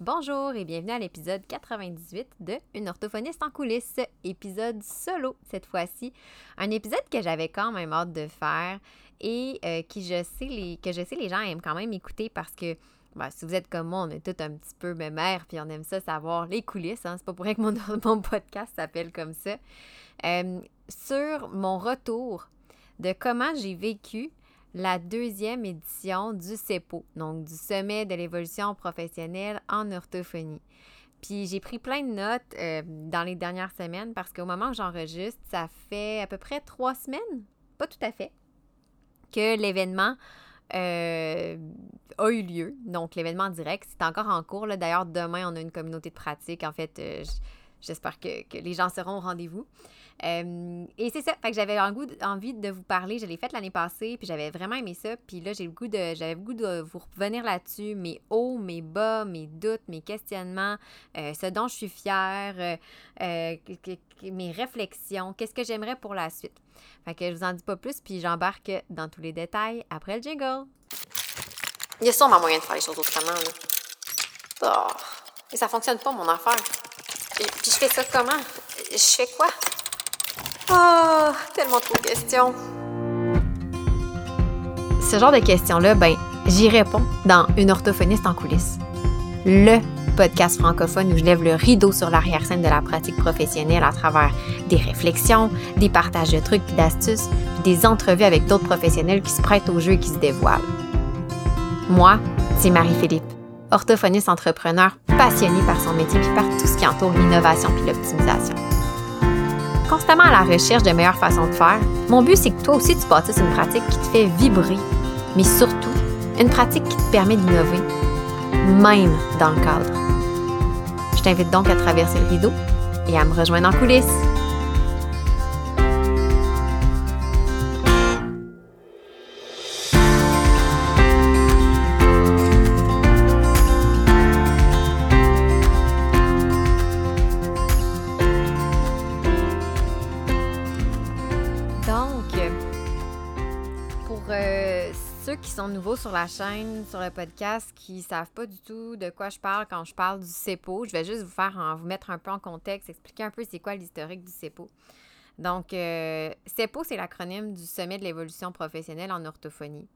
Bonjour et bienvenue à l'épisode 98 de Une orthophoniste en coulisses, épisode solo cette fois-ci. Un épisode que j'avais quand même hâte de faire et euh, qui je sais que je sais les gens aiment quand même écouter parce que ben, si vous êtes comme moi, on est tout un petit peu mère puis on aime ça savoir les coulisses. Hein? C'est pas pour rien que mon, mon podcast s'appelle comme ça. Euh, sur mon retour de comment j'ai vécu la deuxième édition du CEPO, donc du Sommet de l'évolution professionnelle en orthophonie. Puis j'ai pris plein de notes euh, dans les dernières semaines parce qu'au moment où j'enregistre, ça fait à peu près trois semaines, pas tout à fait, que l'événement euh, a eu lieu. Donc l'événement direct, c'est encore en cours. D'ailleurs, demain, on a une communauté de pratique. En fait, euh, j'espère que, que, les gens seront au rendez-vous. Euh, et c'est ça. Fait que j'avais envie de vous parler. Je l'ai fait l'année passée, puis j'avais vraiment aimé ça. Puis là, j'ai le goût de, j'avais le goût de vous revenir là-dessus. Mes hauts, mes bas, mes doutes, mes questionnements, euh, ce dont je suis fière, euh, mes réflexions, qu'est-ce que j'aimerais pour la suite. Fait que je vous en dis pas plus, puis j'embarque dans tous les détails après le jingle. Il y a sûrement moyen de faire les choses autrement, là. Oh, et ça fonctionne pas, mon affaire. puis je fais ça comment? Je fais quoi? Oh, tellement trop de questions. Ce genre de questions-là, ben, j'y réponds dans Une orthophoniste en coulisses. Le podcast francophone où je lève le rideau sur l'arrière-scène de la pratique professionnelle à travers des réflexions, des partages de trucs et d'astuces, des entrevues avec d'autres professionnels qui se prêtent au jeu et qui se dévoilent. Moi, c'est Marie-Philippe, orthophoniste entrepreneur passionnée par son métier et par tout ce qui entoure l'innovation puis l'optimisation constamment à la recherche de meilleures façons de faire, mon but, c'est que toi aussi, tu bâtisses une pratique qui te fait vibrer, mais surtout, une pratique qui te permet d'innover, même dans le cadre. Je t'invite donc à traverser le rideau et à me rejoindre en coulisses. Nouveaux sur la chaîne, sur le podcast, qui savent pas du tout de quoi je parle quand je parle du CEPO, je vais juste vous faire mettre un peu en contexte, expliquer un peu c'est quoi l'historique du CEPO. Donc, euh, CEPO, c'est l'acronyme du Sommet de l'évolution professionnelle en orthophonie,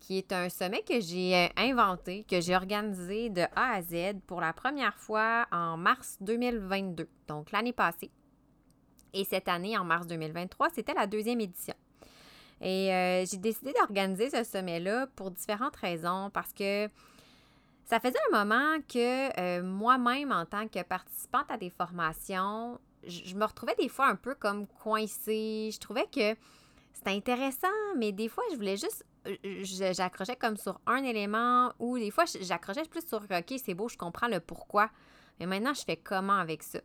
qui est un sommet que j'ai euh, inventé, que j'ai organisé de A à Z pour la première fois en mars 2022, donc l'année passée. Et cette année, en mars 2023, c'était la deuxième édition. Et euh, j'ai décidé d'organiser ce sommet-là pour différentes raisons parce que ça faisait un moment que euh, moi-même, en tant que participante à des formations, je, me retrouvais des fois un peu comme coincée. Je trouvais que c'était intéressant, mais des fois, je voulais juste. Euh, j'accrochais comme sur un élément ou des fois, j'accrochais plus sur OK, c'est beau, je comprends le pourquoi. Mais maintenant, je fais comment avec ça?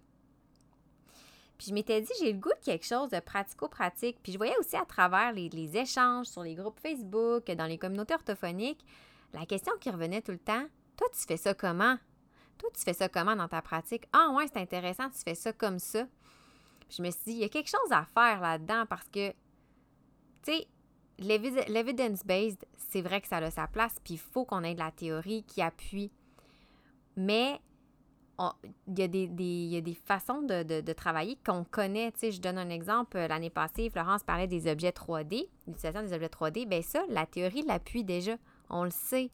Puis je m'étais dit, j'ai le goût de quelque chose de pratico-pratique. Puis je voyais aussi à travers les, échanges sur les groupes Facebook, dans les communautés orthophoniques, la question qui revenait tout le temps, toi, tu fais ça comment? Toi, tu fais ça comment dans ta pratique? Ah ouais, c'est intéressant, tu fais ça comme ça. Puis je me suis dit, il y a quelque chose à faire là-dedans parce que, tu sais, l'evidence-based, c'est vrai que ça a sa place, puis il faut qu'on ait de la théorie qui appuie. Mais il, y a des, des façons de, travailler qu'on connaît. Tu sais, je donne un exemple. L'année passée, Florence parlait des objets 3D, l'utilisation des objets 3D. Bien ça, la théorie l'appuie déjà. On le sait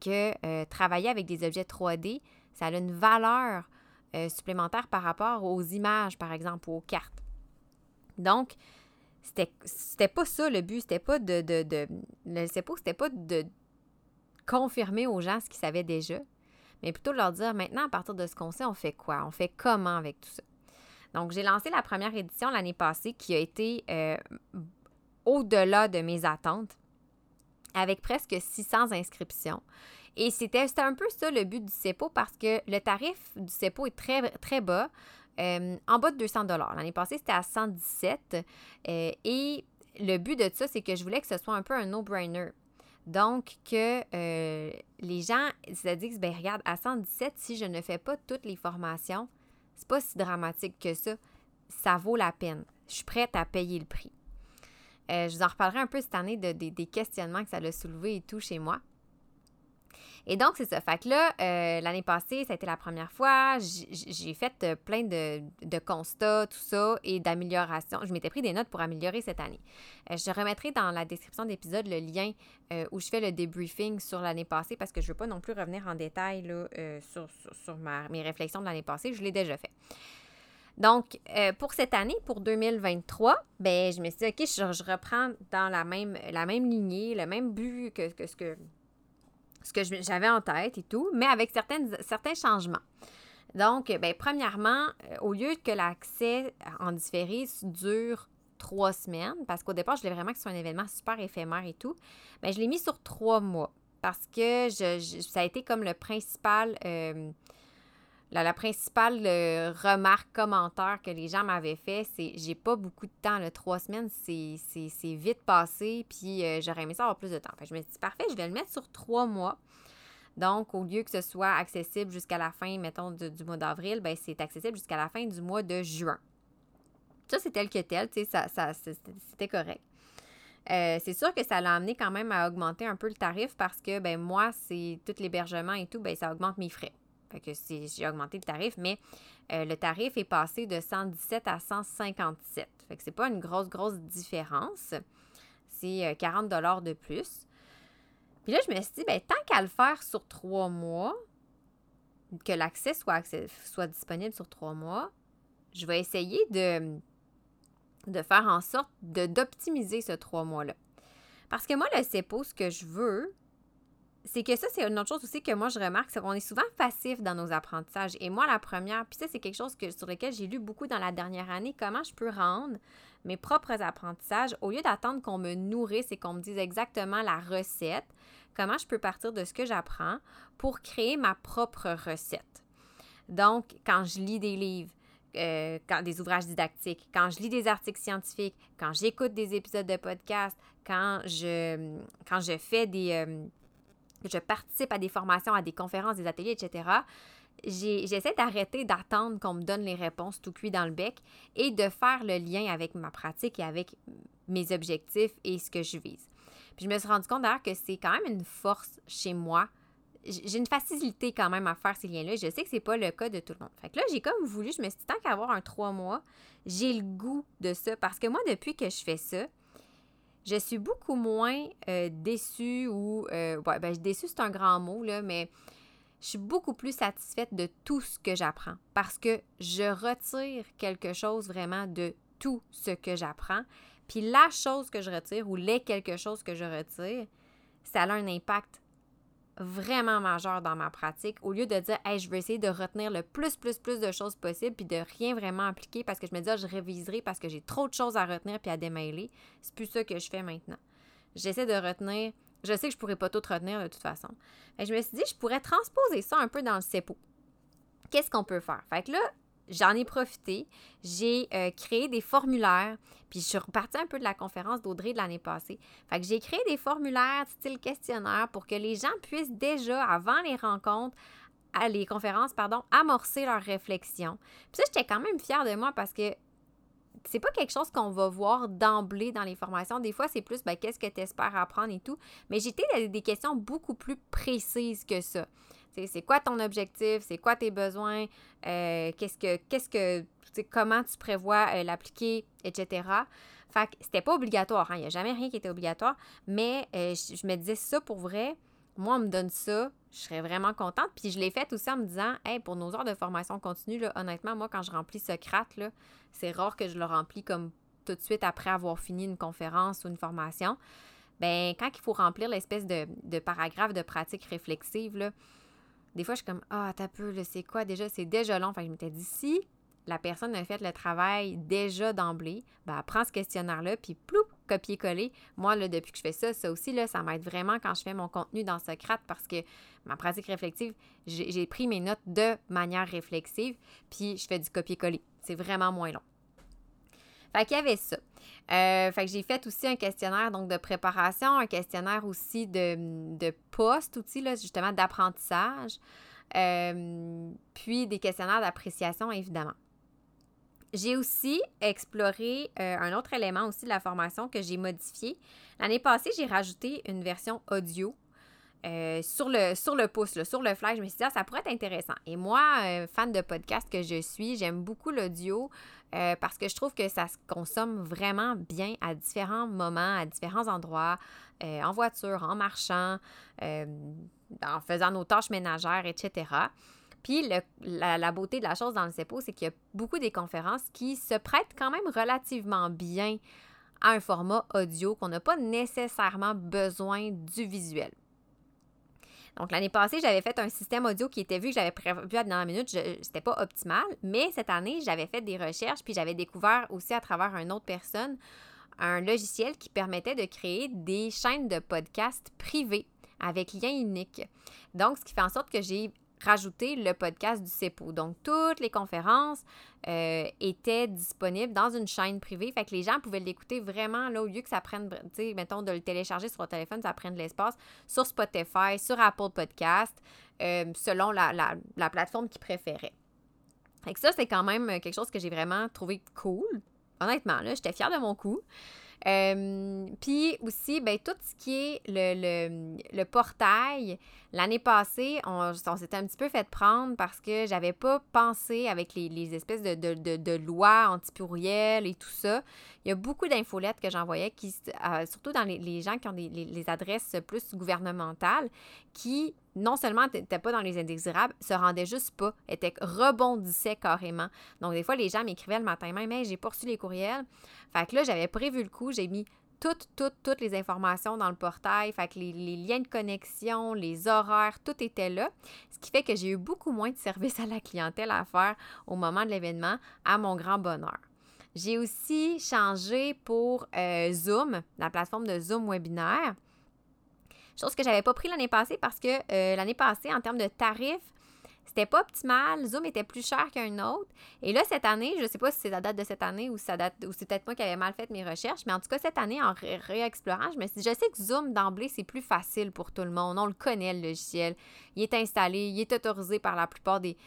que euh, travailler avec des objets 3D, ça a une valeur euh, supplémentaire par rapport aux images, par exemple, ou aux cartes. Donc, c'était, c'était pas ça le but. C'était pas de, de, de le c'était pas de confirmer aux gens ce qu'ils savaient déjà, mais plutôt de leur dire maintenant, à partir de ce qu'on sait, on fait quoi? On fait comment avec tout ça? Donc, j'ai lancé la première édition l'année passée qui a été euh, au-delà de mes attentes, avec presque 600 inscriptions. Et c'était un peu ça le but du CEPO parce que le tarif du CEPO est très, très bas, euh, en bas de 200 L'année passée, c'était à 117. Euh, et le but de ça, c'est que je voulais que ce soit un peu un no-brainer. Donc, que euh, les gens se disent, ben regarde, à 117, si je ne fais pas toutes les formations, c'est pas si dramatique que ça. Ça vaut la peine. Je suis prête à payer le prix. Euh, je vous en reparlerai un peu cette année de, des questionnements que ça a soulevé et tout chez moi. Et donc, c'est ça. Fait que là, euh, l'année passée, ça a été la première fois. J'ai fait euh, plein de, constats, tout ça, et d'améliorations. Je m'étais pris des notes pour améliorer cette année. Euh, je remettrai dans la description d'épisode le lien où je fais le debriefing sur l'année passée parce que je ne veux pas non plus revenir en détail là, sur, sur, mes réflexions de l'année passée. Je l'ai déjà fait. Donc, pour cette année, pour 2023, ben, je me suis dit, OK, je, reprends dans la même, la même lignée, le même but que, que ce que ce que j'avais en tête et tout, mais avec certaines, certains changements. Donc, ben, premièrement, euh, au lieu que l'accès en différé dure trois semaines, parce qu'au départ, je voulais vraiment que ce soit un événement super éphémère et tout, bien, je l'ai mis sur trois mois parce que je, ça a été comme le principal euh, la, principale euh, remarque, commentaire que les gens m'avaient fait, c'est j'ai pas beaucoup de temps. le trois semaines, c'est vite passé, puis euh, j'aurais aimé ça avoir plus de temps. je me suis dit, parfait, je vais le mettre sur trois mois. Donc, au lieu que ce soit accessible jusqu'à la fin, mettons, du, mois d'avril, ben, c'est accessible jusqu'à la fin du mois de juin. Ça, c'est tel que tel, tu sais, ça, ça c'était correct. Euh, c'est sûr que ça l'a amené quand même à augmenter un peu le tarif parce que, ben moi, c'est tout l'hébergement et tout, ben ça augmente mes frais. Que j'ai augmenté le tarif, mais euh, le tarif est passé de 117 à 157. Fait que c'est pas une grosse, grosse différence. C'est 40 euh, de plus. Puis là, je me suis dit, ben, tant qu'à le faire sur trois mois, que l'accès soit, soit disponible sur trois mois, je vais essayer de, de faire en sorte d'optimiser ce trois mois-là. Parce que moi, le CEPO, ce que je veux, c'est que ça, c'est une autre chose aussi que moi je remarque, c'est qu'on est souvent passif dans nos apprentissages. Et moi, la première, puis ça, c'est quelque chose que, sur lequel j'ai lu beaucoup dans la dernière année, comment je peux rendre mes propres apprentissages, au lieu d'attendre qu'on me nourrisse et qu'on me dise exactement la recette, comment je peux partir de ce que j'apprends pour créer ma propre recette. Donc, quand je lis des livres, euh, quand, des ouvrages didactiques, quand je lis des articles scientifiques, quand j'écoute des épisodes de podcast, quand je, quand je fais des, euh, je participe à des formations, à des conférences, des ateliers, etc., j'essaie d'arrêter d'attendre qu'on me donne les réponses tout cuit dans le bec et de faire le lien avec ma pratique et avec mes objectifs et ce que je vise. Puis je me suis rendu compte d'ailleurs que c'est quand même une force chez moi. J'ai une facilité quand même à faire ces liens-là. Je sais que c'est pas le cas de tout le monde. Fait que là, j'ai comme voulu, je me suis dit, tant qu'avoir un trois mois, j'ai le goût de ça. Parce que moi, depuis que je fais ça, je suis beaucoup moins euh, déçue ou. Euh, ouais, ben, déçue, c'est un grand mot, là, mais je suis beaucoup plus satisfaite de tout ce que j'apprends parce que je retire quelque chose vraiment de tout ce que j'apprends. Puis la chose que je retire ou les quelque chose que je retire, ça a un impact vraiment majeur dans ma pratique. Au lieu de dire je vais essayer de retenir le plus plus plus de choses possible puis de rien vraiment appliquer parce que je me dis ah, je réviserai parce que j'ai trop de choses à retenir puis à démêler c'est plus ça que je fais maintenant. J'essaie de retenir je sais que je pourrais pas tout retenir de toute façon. Et je me suis dit je pourrais transposer ça un peu dans le CEPO qu'est-ce qu'on peut faire? Fait que là j'en ai profité. J'ai euh, créé des formulaires. Puis je suis repartie un peu de la conférence d'Audrey de l'année passée. Fait que j'ai créé des formulaires style questionnaire pour que les gens puissent déjà, avant les rencontres, les conférences, pardon, amorcer leur réflexion. Puis ça, j'étais quand même fière de moi parce que c'est pas quelque chose qu'on va voir d'emblée dans les formations. Des fois, c'est plus ben, qu'est-ce que tu espères apprendre et tout. Mais j'étais des questions beaucoup plus précises que ça. C'est quoi ton objectif? C'est quoi tes besoins? Euh, qu'est-ce que, qu'est-ce que, comment tu prévois euh, l'appliquer, etc. Fait que c'était pas obligatoire. Hein. Il n'y a jamais rien qui était obligatoire. Mais euh, je, me disais ça pour vrai. Moi, on me donne ça, je serais vraiment contente. Puis je l'ai fait aussi en me disant, hey, pour nos heures de formation continue, là, honnêtement, moi, quand je remplis Socrate, là, c'est rare que je le remplis comme tout de suite après avoir fini une conférence ou une formation. Ben, quand il faut remplir l'espèce de, de paragraphe de pratique réflexive, là, des fois, je suis comme, ah, t'as peu, c'est quoi? Déjà? C'est déjà long. Fait que je m'étais dit, si la personne a fait le travail déjà d'emblée, ben, prends ce questionnaire-là, puis ploup, copier-coller. Moi, là, depuis que je fais ça, ça aussi, là, ça m'aide vraiment quand je fais mon contenu dans Socrate parce que ma pratique réflexive, j'ai pris mes notes de manière réflexive, puis je fais du copier-coller. C'est vraiment moins long. Fait qu'il y avait ça. Euh, fait que j'ai fait aussi un questionnaire donc de préparation, un questionnaire aussi de, de post aussi, là, justement d'apprentissage, euh, puis des questionnaires d'appréciation, évidemment. J'ai aussi exploré euh, un autre élément aussi de la formation que j'ai modifié. L'année passée, j'ai rajouté une version audio sur, le, sur le pouce, sur le flash. Je me suis dit, ah, ça pourrait être intéressant. Et moi, fan de podcast que je suis, j'aime beaucoup l'audio euh, parce que je trouve que ça se consomme vraiment bien à différents moments, à différents endroits, en voiture, en marchant, en faisant nos tâches ménagères, etc. Puis la, la, beauté de la chose dans le CEPO, c'est qu'il y a beaucoup des conférences qui se prêtent quand même relativement bien à un format audio, qu'on n'a pas nécessairement besoin du visuel. Donc, l'année passée, j'avais fait un système audio qui était vu que j'avais prévu à la dernière minute. C'était pas optimal. Mais cette année, j'avais fait des recherches, puis j'avais découvert aussi à travers une autre personne un logiciel qui permettait de créer des chaînes de podcasts privées avec lien unique. Donc, ce qui fait en sorte que j'ai rajouter le podcast du CEPO. Donc, toutes les conférences euh, étaient disponibles dans une chaîne privée. Fait que les gens pouvaient l'écouter vraiment, là, au lieu que ça prenne, tu sais, mettons, de le télécharger sur votre téléphone, ça prenne de l'espace, sur Spotify, sur Apple Podcast, euh, selon la, la, plateforme qu'ils préféraient. Fait que ça, c'est quand même quelque chose que j'ai vraiment trouvé cool. Honnêtement, là, j'étais fière de mon coup. Euh, puis aussi, ben, tout ce qui est le, le, portail, l'année passée, on, s'était un petit peu fait prendre parce que j'avais pas pensé avec les, espèces de, de, de, lois anti-pourriel et tout ça. Il y a beaucoup d'infolettes que j'envoyais, qui, euh, surtout dans les, gens qui ont des, les, adresses plus gouvernementales, qui non seulement n'étaient pas dans les indésirables, se rendaient juste pas, étaient, rebondissaient carrément. Donc, des fois, les gens m'écrivaient le matin même, hey, j'ai poursu les courriels. Fait que là, j'avais prévu le coup, j'ai mis toutes, toutes, toutes les informations dans le portail. Fait que les, liens de connexion, les horaires, tout était là. Ce qui fait que j'ai eu beaucoup moins de services à la clientèle à faire au moment de l'événement, à mon grand bonheur. J'ai aussi changé pour euh, Zoom, la plateforme de Zoom webinaire. Chose que je n'avais pas pris l'année passée parce que euh, l'année passée, en termes de tarifs, c'était pas optimal. Zoom était plus cher qu'un autre. Et là, cette année, je ne sais pas si c'est la date de cette année ou, ça c'est peut-être moi qui avais mal fait mes recherches, mais en tout cas, cette année, en réexplorant, je me suis je sais que Zoom d'emblée, c'est plus facile pour tout le monde. On le connaît, le logiciel. Il est installé, il est autorisé par la plupart des,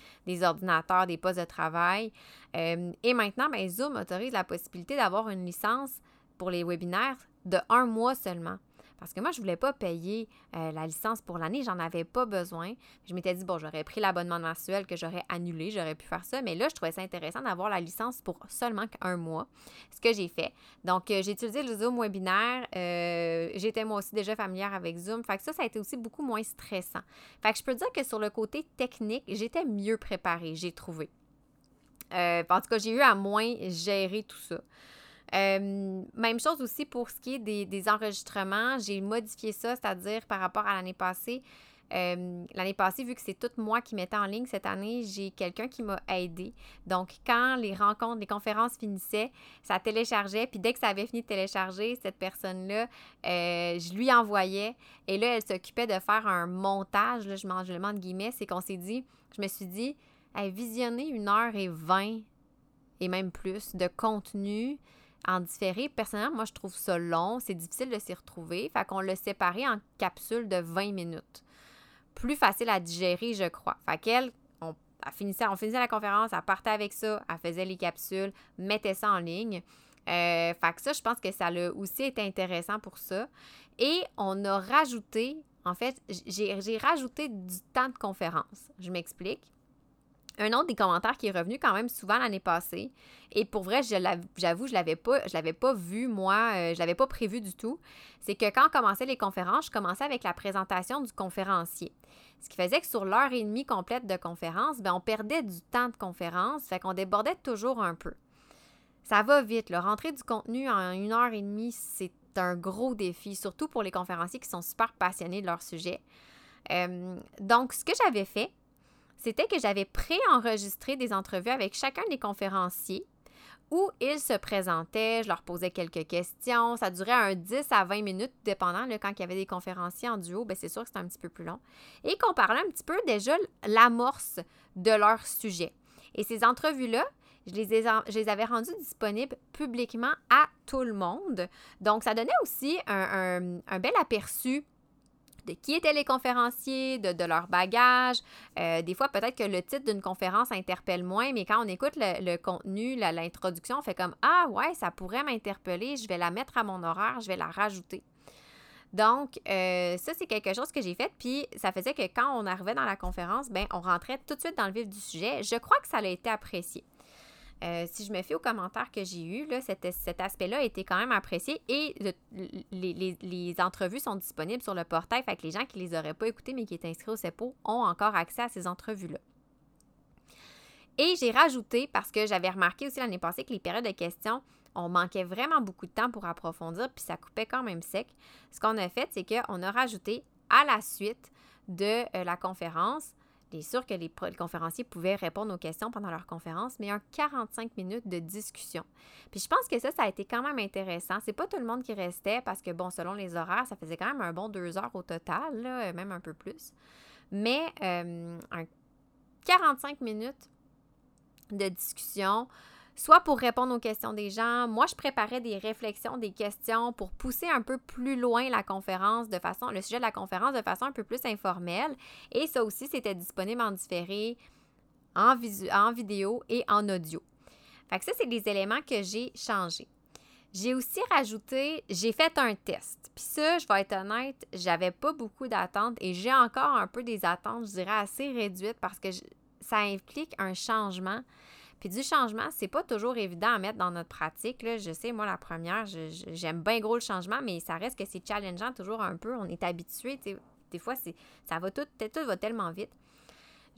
ordinateurs, des postes de travail. Euh, et maintenant, ben, Zoom autorise la possibilité d'avoir une licence pour les webinaires de un mois seulement. Parce que moi, je ne voulais pas payer euh, la licence pour l'année, j'en avais pas besoin. Je m'étais dit, bon, j'aurais pris l'abonnement mensuel que j'aurais annulé, j'aurais pu faire ça, mais là, je trouvais ça intéressant d'avoir la licence pour seulement un mois, ce que j'ai fait. Donc, euh, j'ai utilisé le Zoom webinaire, euh, j'étais moi aussi déjà familière avec Zoom, fait que ça, ça a été aussi beaucoup moins stressant. Fait que je peux dire que sur le côté technique, j'étais mieux préparée, j'ai trouvé. en tout cas, j'ai eu à moins gérer tout ça. Euh, même chose aussi pour ce qui est des, enregistrements. J'ai modifié ça, c'est-à-dire par rapport à l'année passée. Euh, l'année passée, vu que c'est tout moi qui mettais en ligne, cette année, j'ai quelqu'un qui m'a aidé. Donc, quand les rencontres, les conférences finissaient, ça téléchargeait. Puis dès que ça avait fini de télécharger, cette personne-là, euh, je lui envoyais. Et là, elle s'occupait de faire un montage. Là, je mange le de guillemets. C'est qu'on s'est dit, je me suis dit, elle visionner une heure et vingt et même plus de contenu en différé. Personnellement, moi, je trouve ça long. C'est difficile de s'y retrouver. Fait qu'on l'a séparé en capsules de 20 minutes. Plus facile à digérer, je crois. Fait qu'elle, on, finissait, on finissait la conférence, elle partait avec ça, elle faisait les capsules, mettait ça en ligne. Euh, fait que ça, je pense que ça a aussi été intéressant pour ça. Et on a rajouté, en fait, j'ai rajouté du temps de conférence. Je m'explique. Un autre des commentaires qui est revenu quand même souvent l'année passée, et pour vrai, j'avoue, je l'avais pas, je l'avais pas vu, moi, euh, je l'avais pas prévu du tout, c'est que quand on commençait les conférences, je commençais avec la présentation du conférencier. Ce qui faisait que sur l'heure et demie complète de conférence, ben, on perdait du temps de conférence, fait qu'on débordait toujours un peu. Ça va vite, le rentrer du contenu en une heure et demie, c'est un gros défi, surtout pour les conférenciers qui sont super passionnés de leur sujet. Euh, donc, ce que j'avais fait, c'était que j'avais pré-enregistré des entrevues avec chacun des conférenciers où ils se présentaient, je leur posais quelques questions. Ça durait un 10 à 20 minutes, dépendant. quand il y avait des conférenciers en duo, ben c'est sûr que c'était un petit peu plus long. Et qu'on parlait un petit peu déjà l'amorce de leur sujet. Et ces entrevues-là, je les, je les avais rendues disponibles publiquement à tout le monde. Donc, ça donnait aussi un bel aperçu de qui étaient les conférenciers, de, leur bagage. Euh, des fois, peut-être que le titre d'une conférence interpelle moins, mais quand on écoute le, contenu, l'introduction, on fait comme Ah ouais, ça pourrait m'interpeller, je vais la mettre à mon horaire, je vais la rajouter. Donc, euh, ça, c'est quelque chose que j'ai fait. Puis, ça faisait que quand on arrivait dans la conférence, ben, on rentrait tout de suite dans le vif du sujet. Je crois que ça a été apprécié. Euh, si je me fie aux commentaires que j'ai eus, cet, aspect-là a été quand même apprécié et les, entrevues sont disponibles sur le portail. Fait que les gens qui ne les auraient pas écoutées mais qui étaient inscrits au CEPO ont encore accès à ces entrevues-là. Et j'ai rajouté, parce que j'avais remarqué aussi l'année passée que les périodes de questions, on manquait vraiment beaucoup de temps pour approfondir, puis ça coupait quand même sec. Ce qu'on a fait, c'est qu'on a rajouté à la suite de euh, la conférence, bien sûr que les, conférenciers pouvaient répondre aux questions pendant leur conférence, mais un 45 minutes de discussion. Puis je pense que ça, ça a été quand même intéressant. C'est pas tout le monde qui restait parce que, bon, selon les horaires, ça faisait quand même un bon deux heures au total, même un peu plus. Mais euh, un 45 minutes de discussion, soit pour répondre aux questions des gens. Moi, je préparais des réflexions, des questions pour pousser un peu plus loin la conférence de façon, le sujet de la conférence de façon un peu plus informelle. Et ça aussi, c'était disponible en différé, en, vidéo et en audio. Fait que ça, c'est des éléments que j'ai changés. J'ai aussi rajouté, j'ai fait un test. Puis ça, je vais être honnête, j'avais pas beaucoup d'attentes et j'ai encore un peu des attentes, je dirais, assez réduites parce que ça implique un changement. Puis du changement, c'est pas toujours évident à mettre dans notre pratique. Je sais, moi, la première, j'aime bien gros le changement, mais ça reste que c'est challengeant toujours un peu. On est habitué. Des fois, ça va tout, tout va tellement vite.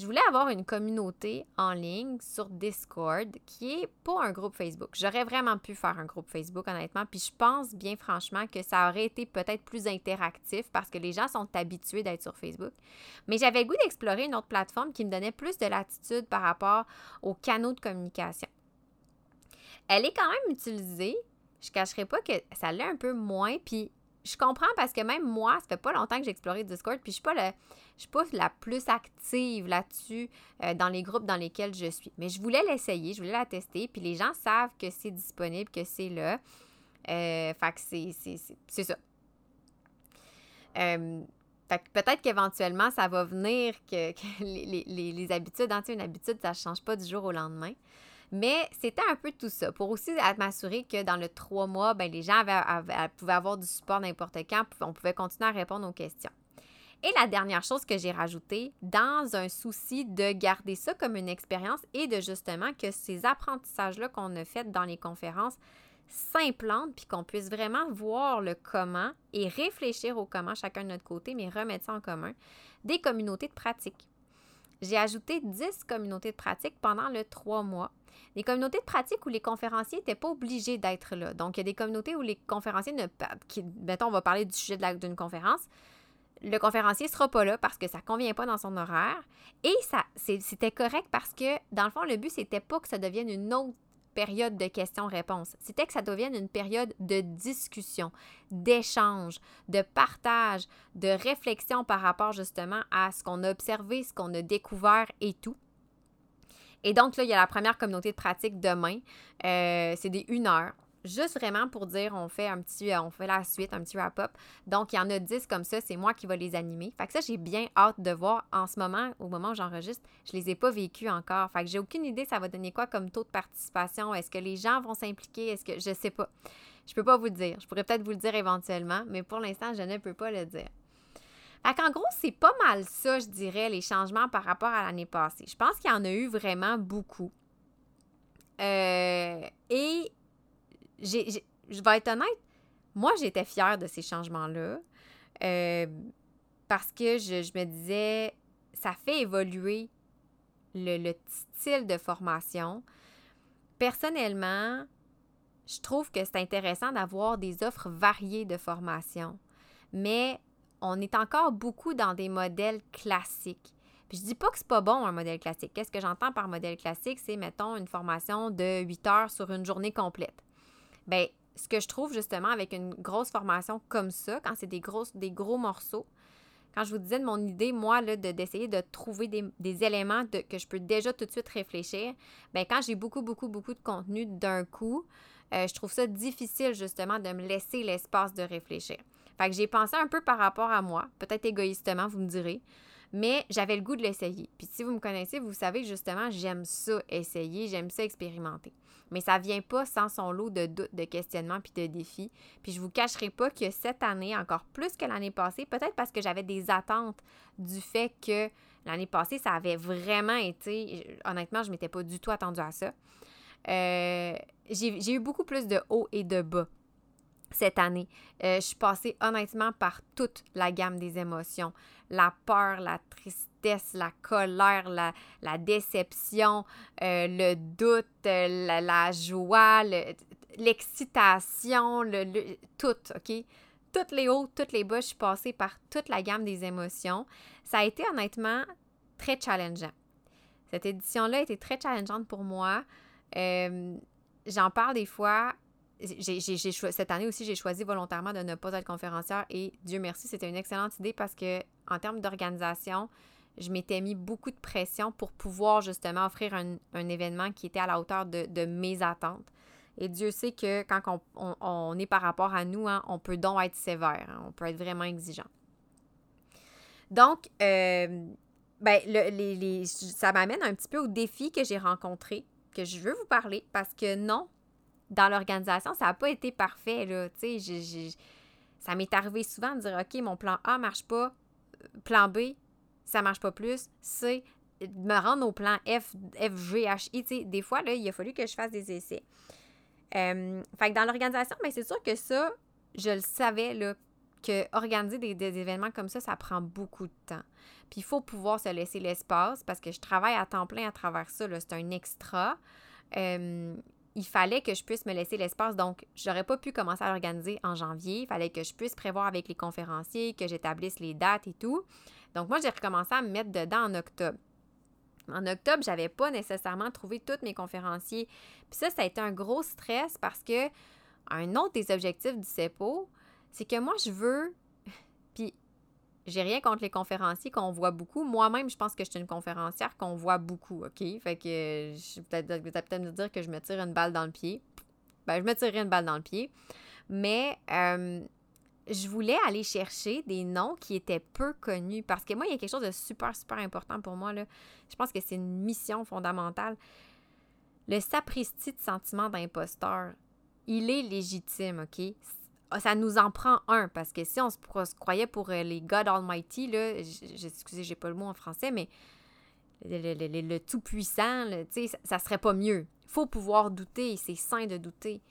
Je voulais avoir une communauté en ligne sur Discord qui est pas un groupe Facebook. J'aurais vraiment pu faire un groupe Facebook, honnêtement. Puis je pense bien franchement que ça aurait été peut-être plus interactif parce que les gens sont habitués d'être sur Facebook. Mais j'avais goût d'explorer une autre plateforme qui me donnait plus de latitude par rapport aux canaux de communication. Elle est quand même utilisée. Je ne cacherai pas que ça l'est un peu moins. Puis je comprends parce que même moi, ça fait pas longtemps que j'ai exploré Discord, puis je suis pas je suis pas la plus active là-dessus euh, dans les groupes dans lesquels je suis. Mais je voulais l'essayer, je voulais la tester, puis les gens savent que c'est disponible, que c'est là. Euh, fait que c'est ça. Euh, fait que peut-être qu'éventuellement, ça va venir que, les, les, les, habitudes, hein, une habitude, ça ne change pas du jour au lendemain. Mais c'était un peu tout ça pour aussi m'assurer que dans le trois mois, ben, les gens pouvaient avoir du support n'importe quand, on pouvait continuer à répondre aux questions. Et la dernière chose que j'ai rajoutée, dans un souci de garder ça comme une expérience et de justement que ces apprentissages-là qu'on a faits dans les conférences s'implantent puis qu'on puisse vraiment voir le comment et réfléchir au comment chacun de notre côté, mais remettre ça en commun, des communautés de pratique. J'ai ajouté 10 communautés de pratique pendant le trois mois des communautés de pratique où les conférenciers n'étaient pas obligés d'être là. Donc, il y a des communautés où les conférenciers ne. Qui, mettons, on va parler du sujet d'une conférence. Le conférencier ne sera pas là parce que ça ne convient pas dans son horaire. Et ça, c'était correct parce que, dans le fond, le but, c'était pas que ça devienne une autre période de questions-réponses. C'était que ça devienne une période de discussion, d'échange, de partage, de réflexion par rapport justement à ce qu'on a observé, ce qu'on a découvert et tout. Et donc, là, il y a la première communauté de pratique demain. Euh, c'est des une heure. Juste vraiment pour dire, on fait un petit, euh, on fait la suite, un petit wrap-up. Donc, il y en a 10 comme ça, c'est moi qui vais les animer. Fait que ça, j'ai bien hâte de voir en ce moment, au moment où j'enregistre, je les ai pas vécus encore. Fait que j'ai aucune idée ça va donner quoi comme taux de participation. Est-ce que les gens vont s'impliquer? Est-ce que je sais pas. Je peux pas vous le dire. Je pourrais peut-être vous le dire éventuellement, mais pour l'instant, je ne peux pas le dire. Qu'en gros, c'est pas mal ça, je dirais, les changements par rapport à l'année passée. Je pense qu'il y en a eu vraiment beaucoup. Euh, et je vais être honnête, moi, j'étais fière de ces changements-là euh, parce que je, me disais, ça fait évoluer le, le style de formation. Personnellement, je trouve que c'est intéressant d'avoir des offres variées de formation. Mais on est encore beaucoup dans des modèles classiques. Puis je dis pas que c'est pas bon un modèle classique. Qu'est-ce que j'entends par modèle classique? C'est, mettons, une formation de 8 heures sur une journée complète. Bien, ce que je trouve justement avec une grosse formation comme ça, quand c'est des, grosses, des gros morceaux, quand je vous disais de mon idée, moi, là, d'essayer de, trouver des, éléments que je peux déjà tout de suite réfléchir, bien, quand j'ai beaucoup, beaucoup, beaucoup de contenu d'un coup, euh, je trouve ça difficile justement de me laisser l'espace de réfléchir. Fait que j'ai pensé un peu par rapport à moi, peut-être égoïstement, vous me direz. Mais j'avais le goût de l'essayer. Puis si vous me connaissez, vous savez justement, j'aime ça essayer, j'aime ça expérimenter. Mais ça vient pas sans son lot de doutes, de questionnements puis de défis. Puis je vous cacherai pas que cette année, encore plus que l'année passée, peut-être parce que j'avais des attentes du fait que l'année passée, ça avait vraiment été, honnêtement, je m'étais pas du tout attendue à ça. Euh, j'ai eu beaucoup plus de hauts et de bas cette année. Euh, je suis passée honnêtement par toute la gamme des émotions. La peur, la tristesse, la colère, la, la déception, euh, le doute, la, la joie, l'excitation, le, tout, OK? Toutes les hauts, toutes les bas, je suis passée par toute la gamme des émotions. Ça a été honnêtement très challengeant. Cette édition-là a été très challengeante pour moi. Euh, j'en parle des fois cette année aussi, j'ai choisi volontairement de ne pas être conférencière et Dieu merci, c'était une excellente idée parce que en termes d'organisation, je m'étais mis beaucoup de pression pour pouvoir justement offrir un, événement qui était à la hauteur de, mes attentes. Et Dieu sait que quand on, est par rapport à nous, hein, on peut donc être sévère, hein, on peut être vraiment exigeant. Donc, euh, ben, les, ça m'amène un petit peu au défi que j'ai rencontré, que je veux vous parler, parce que non, dans l'organisation, ça n'a pas été parfait. Là. ça m'est arrivé souvent de dire OK, mon plan A ne marche pas, plan B, ça marche pas plus, C, me rendre au plan F, F, G, H, I. Des fois, là, il a fallu que je fasse des essais. Euh, fait que dans l'organisation, ben, c'est sûr que ça, je le savais, là, que organiser des, événements comme ça, ça prend beaucoup de temps. Puis il faut pouvoir se laisser l'espace parce que je travaille à temps plein à travers ça. C'est un extra. Euh, il fallait que je puisse me laisser l'espace. Donc, j'aurais pas pu commencer à l'organiser en janvier. Il fallait que je puisse prévoir avec les conférenciers, que j'établisse les dates et tout. Donc, moi, j'ai recommencé à me mettre dedans en octobre. En octobre, j'avais pas nécessairement trouvé tous mes conférenciers. Puis ça, ça a été un gros stress parce que un autre des objectifs du CEPO, c'est que moi, je veux. J'ai rien contre les conférenciers qu'on voit beaucoup. Moi-même, je pense que je suis une conférencière qu'on voit beaucoup, OK? Fait que peut-être peut me dire que je me tire une balle dans le pied. Ben, je me tirerai une balle dans le pied. Mais euh, je voulais aller chercher des noms qui étaient peu connus parce que moi, il y a quelque chose de super, super important pour moi. Là. Je pense que c'est une mission fondamentale. Le sapristi de sentiment d'imposteur, il est légitime, OK? Ah, ça nous en prend un parce que si on se, croyait pour euh, les God Almighty, là, excusez, j'ai pas le mot en français, mais le, tout-puissant, ça, ça serait pas mieux. Faut pouvoir douter, c'est sain de douter.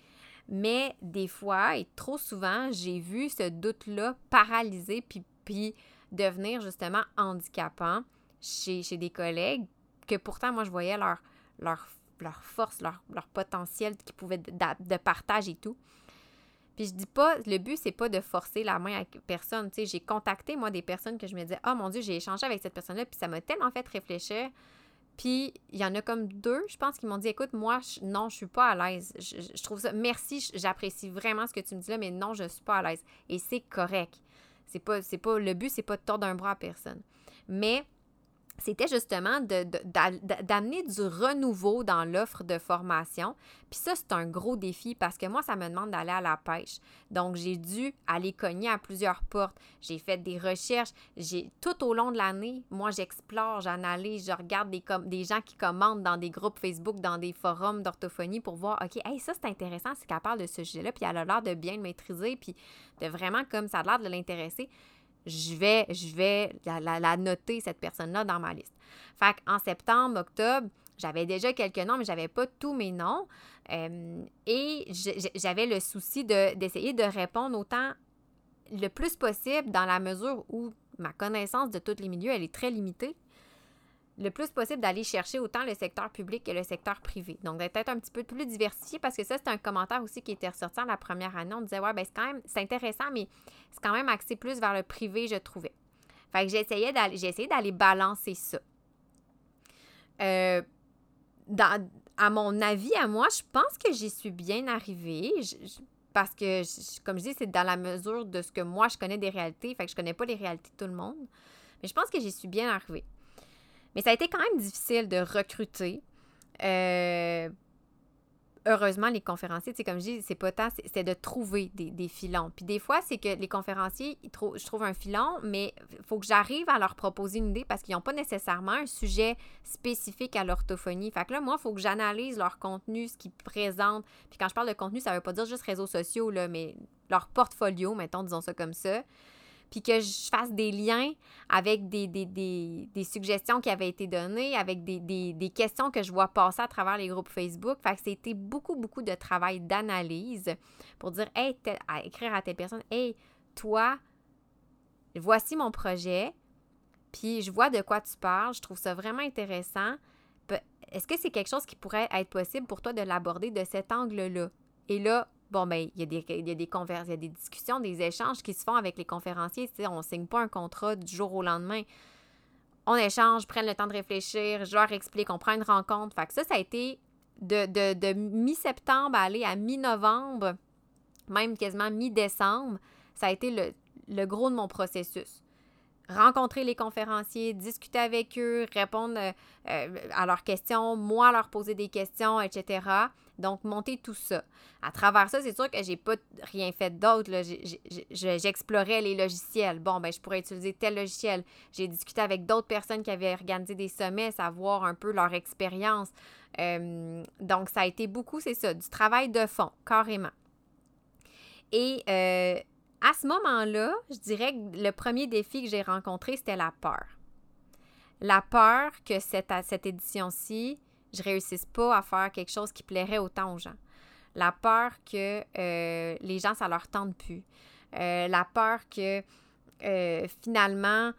Mais des fois, et trop souvent, j'ai vu ce doute-là paralyser puis, devenir justement handicapant chez, des collègues que pourtant, moi, je voyais leur, leur, leur force, leur, potentiel qui pouvait de, de partage et tout. Puis je dis pas, le but, c'est pas de forcer la main à personne. Tu j'ai contacté, moi, des personnes que je me disais, oh mon Dieu, j'ai échangé avec cette personne-là, puis ça m'a tellement fait réfléchir. Puis il y en a comme deux, je pense, qui m'ont dit, écoute, moi, non, je suis pas à l'aise. Je, trouve ça, merci, j'apprécie vraiment ce que tu me dis là, mais non, je suis pas à l'aise. Et c'est correct. C'est pas, c'est pas, le but, c'est pas de tordre un bras à personne. Mais c'était justement d'amener du renouveau dans l'offre de formation. Puis ça, c'est un gros défi parce que moi, ça me demande d'aller à la pêche. Donc, j'ai dû aller cogner à plusieurs portes. J'ai fait des recherches. J'ai Tout au long de l'année, moi, j'explore, j'analyse, je regarde des, gens qui commandent dans des groupes Facebook, dans des forums d'orthophonie pour voir, OK, hey, ça, c'est intéressant, c'est qu'elle parle de ce sujet-là, puis elle a l'air de bien le maîtriser, puis de vraiment, comme ça a l'air de l'intéresser je vais, je vais la, noter, cette personne-là, dans ma liste. Fait en septembre, octobre, j'avais déjà quelques noms, mais j'avais pas tous mes noms. Euh, et j'avais le souci d'essayer de, répondre autant le plus possible dans la mesure où ma connaissance de tous les milieux, elle est très limitée le plus possible d'aller chercher autant le secteur public que le secteur privé. Donc, d'être un petit peu plus diversifié parce que ça, c'est un commentaire aussi qui était ressorti la première année. On disait, ouais, ben c'est quand même, c'est intéressant, mais c'est quand même axé plus vers le privé, je trouvais. Fait que j'essayais d'aller, d'aller balancer ça. Euh, à mon avis, à moi, je pense que j'y suis bien arrivée. parce que, comme je dis, c'est dans la mesure de ce que moi, je connais des réalités. Fait que je connais pas les réalités de tout le monde. Mais je pense que j'y suis bien arrivée. Mais ça a été quand même difficile de recruter. Euh, heureusement, les conférenciers, sais, comme je dis, c'est pas tant, c'est de trouver des, filons. Puis des fois, c'est que les conférenciers, ils je trouve un filon, mais il faut que j'arrive à leur proposer une idée parce qu'ils n'ont pas nécessairement un sujet spécifique à l'orthophonie. Fait que là, moi, il faut que j'analyse leur contenu, ce qu'ils présentent. Puis quand je parle de contenu, ça veut pas dire juste réseaux sociaux, là, mais leur portfolio, mettons, disons ça comme ça puis que je fasse des liens avec des, des, suggestions qui avaient été données, avec des, questions que je vois passer à travers les groupes Facebook. Fait que c'était beaucoup, beaucoup de travail d'analyse pour dire, hey, à écrire à telle personne, hey, toi, voici mon projet, puis je vois de quoi tu parles, je trouve ça vraiment intéressant. Est-ce que c'est quelque chose qui pourrait être possible pour toi de l'aborder de cet angle-là? Et là, bon, ben, il y a des, y a des il y a des discussions, des échanges qui se font avec les conférenciers. On ne signe pas un contrat du jour au lendemain. On échange, prennent le temps de réfléchir, je leur explique, on prend une rencontre. Fait que ça, ça a été de, mi-septembre à aller à mi-novembre, même quasiment mi-décembre. Ça a été le, le gros de mon processus rencontrer les conférenciers, discuter avec eux, répondre euh, euh, à leurs questions, moi leur poser des questions, etc. Donc, monter tout ça. À travers ça, c'est sûr que j'ai pas rien fait d'autre. J'explorais les logiciels. Bon, ben, je pourrais utiliser tel logiciel. J'ai discuté avec d'autres personnes qui avaient organisé des sommets, savoir un peu leur expérience. Euh, donc, ça a été beaucoup, c'est ça, du travail de fond, carrément. Et à ce moment-là, je dirais que le premier défi que j'ai rencontré, c'était la peur. La peur que cette, cette édition-ci, je réussisse pas à faire quelque chose qui plairait autant aux gens. La peur que euh, les gens, ça leur tente plus. Euh, la peur que euh, finalement,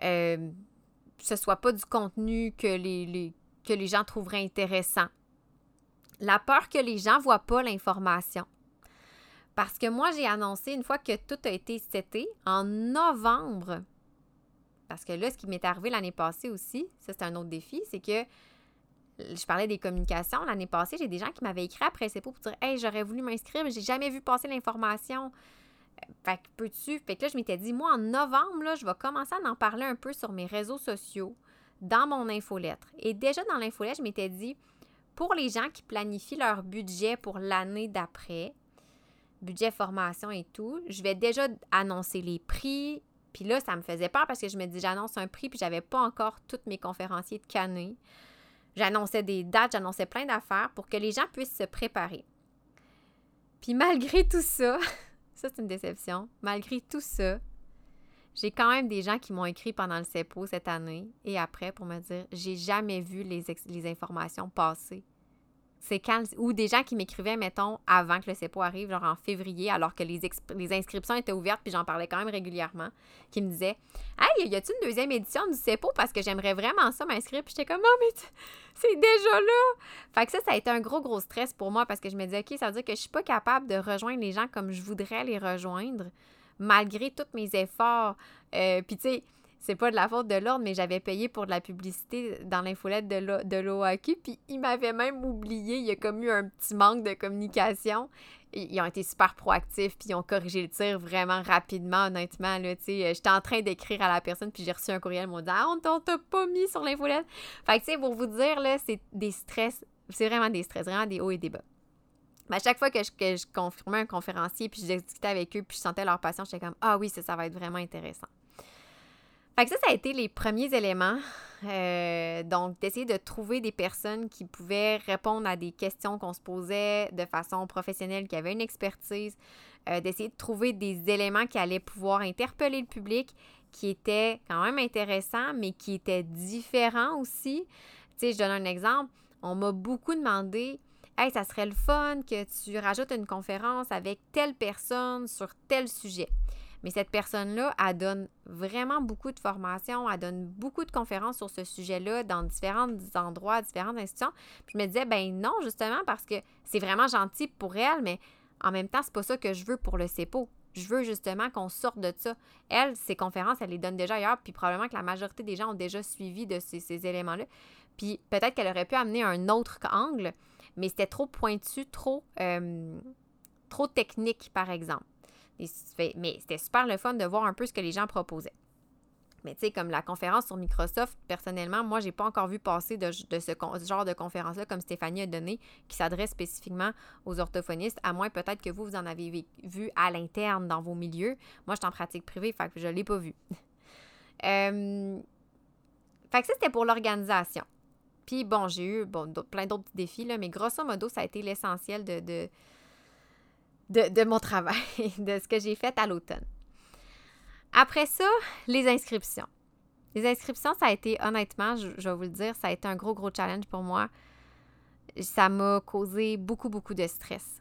ce soit pas du contenu que les, gens trouveraient intéressant. La peur que les gens voient pas l'information. Parce que moi, j'ai annoncé une fois que tout a été seté en novembre. Parce que là, ce qui m'est arrivé l'année passée aussi, ça c'est un autre défi, c'est que je parlais des communications. L'année passée, j'ai des gens qui m'avaient écrit après CEPO pour dire Hey, j'aurais voulu m'inscrire, mais j'ai jamais vu passer l'information. Fait que peux-tu? Fait que là, je m'étais dit, moi, en novembre, là, je vais commencer à en parler un peu sur mes réseaux sociaux, dans mon infolettre. Et déjà dans l'infolettre, je m'étais dit, pour les gens qui planifient leur budget pour l'année d'après, budget formation et tout, je vais déjà annoncer les prix. Puis là, ça me faisait peur parce que je me dis, j'annonce un prix, puis j'avais pas encore tous mes conférenciers de canner. J'annonçais des dates, j'annonçais plein d'affaires pour que les gens puissent se préparer. Puis malgré tout ça, ça c'est une déception, malgré tout ça, j'ai quand même des gens qui m'ont écrit pendant le CEPO cette année et après pour me dire, j'ai jamais vu les, les informations passer c'est quand. Ou des gens qui m'écrivaient, mettons, avant que le CEPO arrive, genre en février, alors que les, inscriptions étaient ouvertes, puis j'en parlais quand même régulièrement, qui me disaient Hey, y a-t-il une deuxième édition du CEPO parce que j'aimerais vraiment ça m'inscrire? Puis j'étais comme Oh, mais c'est déjà là! Fait que ça, ça a été un gros, gros stress pour moi parce que je me disais OK, ça veut dire que je suis pas capable de rejoindre les gens comme je voudrais les rejoindre, malgré tous mes efforts. Euh, puis tu sais, c'est pas de la faute de l'ordre, mais j'avais payé pour de la publicité dans l'infolette de l'OAQ, puis ils m'avaient même oublié. Il y a comme eu un petit manque de communication. Ils ont été super proactifs, puis ils ont corrigé le tir vraiment rapidement, honnêtement. J'étais en train d'écrire à la personne, puis j'ai reçu un courriel, ils m'ont dit Ah, on t'a pas mis sur l'infolette. Fait que, tu sais, pour vous dire, là, c'est des stress, c'est vraiment des stress, vraiment des hauts et des bas. Mais à chaque fois que je, que je confirmais un conférencier, puis je discutais avec eux, puis je sentais leur passion, j'étais comme Ah oui, ça, ça va être vraiment intéressant. Fait ça, ça a été les premiers éléments. Euh, donc, d'essayer de trouver des personnes qui pouvaient répondre à des questions qu'on se posait de façon professionnelle, qui avaient une expertise, euh, d'essayer de trouver des éléments qui allaient pouvoir interpeller le public, qui étaient quand même intéressants, mais qui étaient différents aussi. Tu sais, je donne un exemple. On m'a beaucoup demandé Hey, ça serait le fun que tu rajoutes une conférence avec telle personne sur tel sujet. Mais cette personne-là, elle donne vraiment beaucoup de formations, elle donne beaucoup de conférences sur ce sujet-là dans différents endroits, différentes institutions. Puis je me disais, ben non, justement, parce que c'est vraiment gentil pour elle, mais en même temps, c'est pas ça que je veux pour le CEPO. Je veux justement qu'on sorte de ça. Elle, ses conférences, elle les donne déjà ailleurs, puis probablement que la majorité des gens ont déjà suivi de ces, éléments-là. Puis peut-être qu'elle aurait pu amener un autre angle, mais c'était trop pointu, trop, euh, trop technique, par exemple mais c'était super le fun de voir un peu ce que les gens proposaient. Mais tu sais, comme la conférence sur Microsoft, personnellement, moi, j'ai pas encore vu passer de, ce, genre de conférence-là comme Stéphanie a donné, qui s'adresse spécifiquement aux orthophonistes, à moins peut-être que vous, vous en avez vu à l'interne dans vos milieux. Moi, je suis en pratique privée, fait que je l'ai pas vu. euh, fait que ça, c'était pour l'organisation. Puis bon, j'ai eu bon, plein d'autres défis, là, mais grosso modo, ça a été l'essentiel de, de, mon travail, de ce que j'ai fait à l'automne. Après ça, les inscriptions. Les inscriptions, ça a été, honnêtement, je, vais vous le dire, ça a été un gros, gros challenge pour moi. Ça m'a causé beaucoup, beaucoup de stress.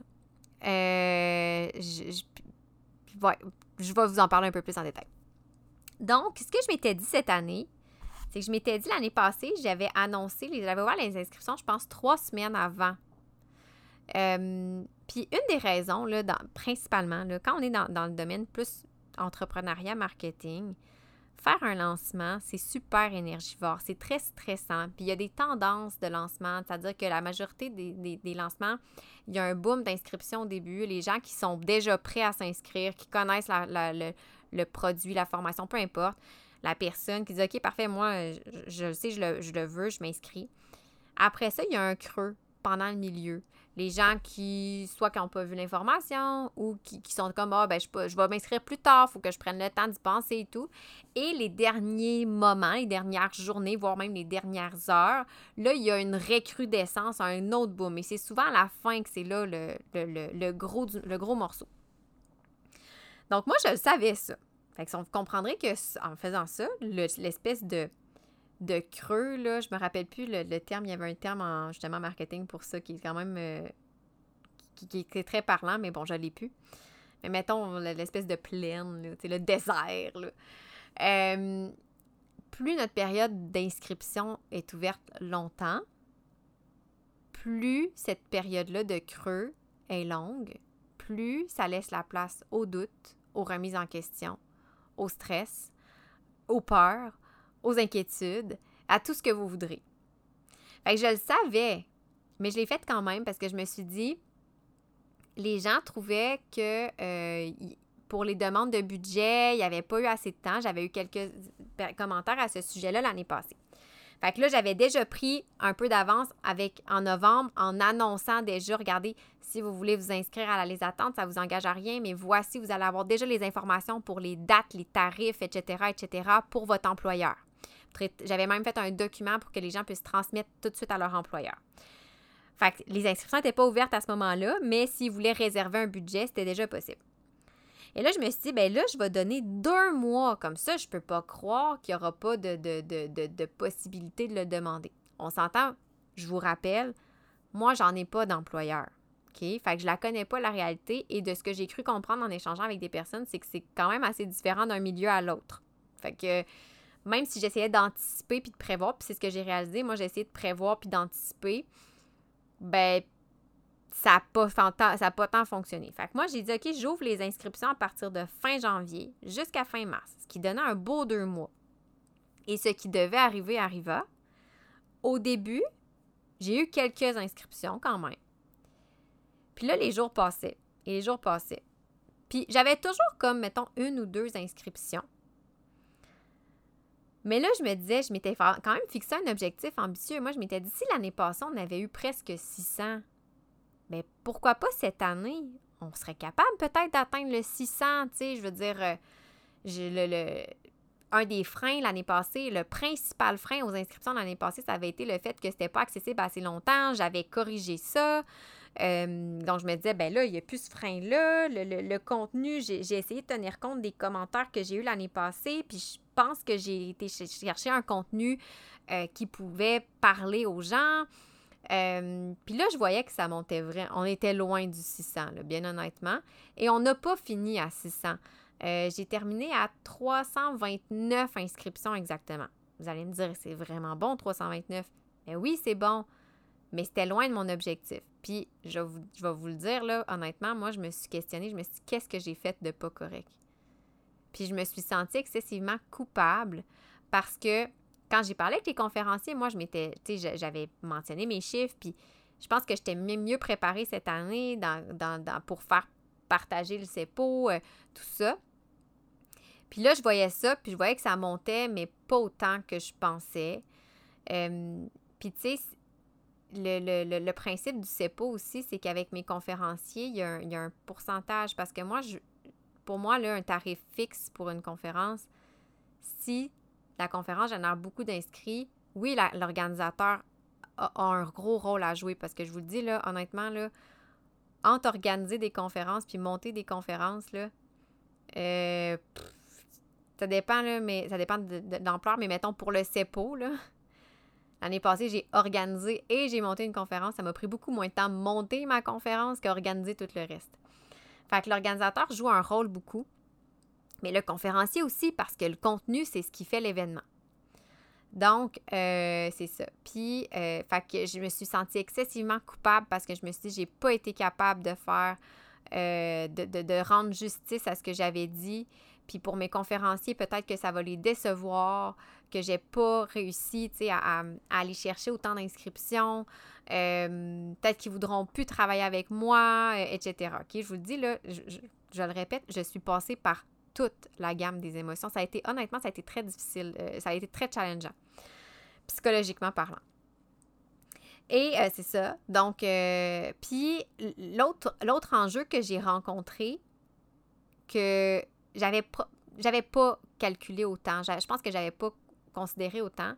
Euh, je, je vais vous en parler un peu plus en détail. Donc, ce que je m'étais dit cette année, c'est que je m'étais dit l'année passée, j'avais annoncé, j'avais ouvert les inscriptions, je pense, trois semaines avant. Euh, puis une des raisons, là, principalement, là, quand on est dans, le domaine plus entrepreneuriat, marketing, faire un lancement, c'est super énergivore, c'est très stressant. Puis il y a des tendances de lancement, c'est-à-dire que la majorité des, lancements, il y a un boom d'inscription au début. Les gens qui sont déjà prêts à s'inscrire, qui connaissent le, le, produit, la formation, peu importe, la personne qui dit OK, parfait, moi, je, le sais, je le, je le veux, je m'inscris. Après ça, il y a un creux pendant le milieu. Les gens qui, soit qui n'ont pas vu l'information ou qui, sont comme Ah, ben, je, je vais m'inscrire plus tard, il faut que je prenne le temps d'y penser et tout. Et les derniers moments, les dernières journées, voire même les dernières heures, là, il y a une recrudescence, un autre boom. Et c'est souvent à la fin que c'est là le, gros, morceau. Donc, moi, je le savais ça. Fait que vous comprendrez que faisant ça, l'espèce de, de creux, là, je me rappelle plus le, terme, il y avait un terme en justement marketing pour ça qui est quand même euh, qui, très parlant, mais bon, je l'ai plus. Mais mettons l'espèce de plaine, le désert. Euh, plus notre période d'inscription est ouverte longtemps, plus cette période-là de creux est longue, plus ça laisse la place au doute, aux remises en question, au stress, aux peurs, aux inquiétudes, à tout ce que vous voudrez. Fait que je le savais, mais je l'ai fait quand même parce que je me suis dit, les gens trouvaient que euh, pour les demandes de budget, il n'y avait pas eu assez de temps. J'avais eu quelques commentaires à ce sujet-là l'année passée. Fait que là, j'avais déjà pris un peu d'avance avec en novembre en annonçant déjà, regardez, si vous voulez vous inscrire à la liste d'attente, ça ne vous engage à rien, mais voici, vous allez avoir déjà les informations pour les dates, les tarifs, etc., etc., pour votre employeur. J'avais même fait un document pour que les gens puissent transmettre tout de suite à leur employeur. Fait que les inscriptions n'étaient pas ouvertes à ce moment-là, mais s'ils voulaient réserver un budget, c'était déjà possible. Et là, je me suis dit, ben là, je vais donner deux mois. Comme ça, je peux pas croire qu'il n'y aura pas de, de, possibilité de le demander. On s'entend, je vous rappelle, moi, j'en ai pas d'employeur. Fait que je la connais pas, la réalité. Et de ce que j'ai cru comprendre en échangeant avec des personnes, c'est que c'est quand même assez différent d'un milieu à l'autre. Fait que même si j'essayais d'anticiper puis de prévoir, puis c'est ce que j'ai réalisé, moi, j'ai essayé de prévoir puis d'anticiper, ben ça n'a pas, pas tant fonctionné. Fait que moi, j'ai dit, OK, j'ouvre les inscriptions à partir de fin janvier jusqu'à fin mars, ce qui donnait un beau deux mois. Et ce qui devait arriver arriva. Au début, j'ai eu quelques inscriptions quand même. Puis là, les jours passaient et les jours passaient. Puis j'avais toujours comme, mettons, une ou deux inscriptions. Mais là, je me disais, je m'étais quand même fixé un objectif ambitieux. Moi, je m'étais dit, si l'année passée, on avait eu presque 600 mais pourquoi pas cette année? On serait capable peut-être d'atteindre le 600, tu sais, je veux dire, euh, le, un des freins l'année passée, le principal frein aux inscriptions l'année passée, ça avait été le fait que c'était pas accessible assez longtemps. J'avais corrigé ça. Donc, je me disais, ben là, il n'y a plus ce frein-là. Le, contenu, j'ai essayé de tenir compte des commentaires que j'ai eus l'année passée. Puis, je pense que j'ai été chercher un contenu euh, qui pouvait parler aux gens. Puis là, je voyais que ça montait vraiment. On était loin du 600, bien honnêtement. Et on n'a pas fini à 600. Euh, j'ai terminé à 329 inscriptions exactement. Vous allez me dire, c'est vraiment bon, 329. Mais oui, c'est bon. Mais c'était loin de mon objectif. Puis, je, vais vous le dire, là, honnêtement, moi, je me suis questionnée. Je me suis dit, qu'est-ce que j'ai fait de pas correct? Puis, je me suis sentie excessivement coupable parce que quand j'ai parlé avec les conférenciers, moi, je m'étais, tu sais, j'avais mentionné mes chiffres, puis je pense que j'étais mieux préparée cette année pour faire partager le CEPO, euh, tout ça. Puis là, je voyais ça, puis je voyais que ça montait, mais pas autant que je pensais. Puis tu sais, le, le, principe du CEPO aussi, c'est qu'avec mes conférenciers, il y, a un, pourcentage. Parce que moi, je, pour moi, là, un tarif fixe pour une conférence, si la conférence génère beaucoup d'inscrits, oui, l'organisateur a, un gros rôle à jouer. Parce que je vous le dis, là, honnêtement, là, entre organiser des conférences puis monter des conférences, là, euh, ça dépend, là, mais ça dépend de, l'ampleur, mais mettons pour le CEPO, là. L'année passée, j'ai organisé et j'ai monté une conférence. Ça m'a pris beaucoup moins de temps de monter ma conférence qu'organiser tout le reste. Fait que l'organisateur joue un rôle beaucoup, mais le conférencier aussi, parce que le contenu, c'est ce qui fait l'événement. Donc, euh, c'est ça. Puis, euh, fait que je me suis sentie excessivement coupable parce que je me suis dit, j'ai pas été capable de faire, euh, de, de, rendre justice à ce que j'avais dit. Puis pour mes conférenciers, peut-être que ça va les décevoir, que j'ai pas réussi à, à, aller chercher autant d'inscriptions. Euh, peut-être qu'ils voudront plus travailler avec moi, euh, etc. OK, je vous le dis, là, je, le répète, je suis passée par toute la gamme des émotions. Ça a été, honnêtement, ça a été très difficile. Euh, ça a été très challengeant, psychologiquement parlant. Et c'est ça. Donc, puis l'autre, enjeu que j'ai rencontré, que j'avais pas calculé autant. Je pense que j'avais pas considéré autant.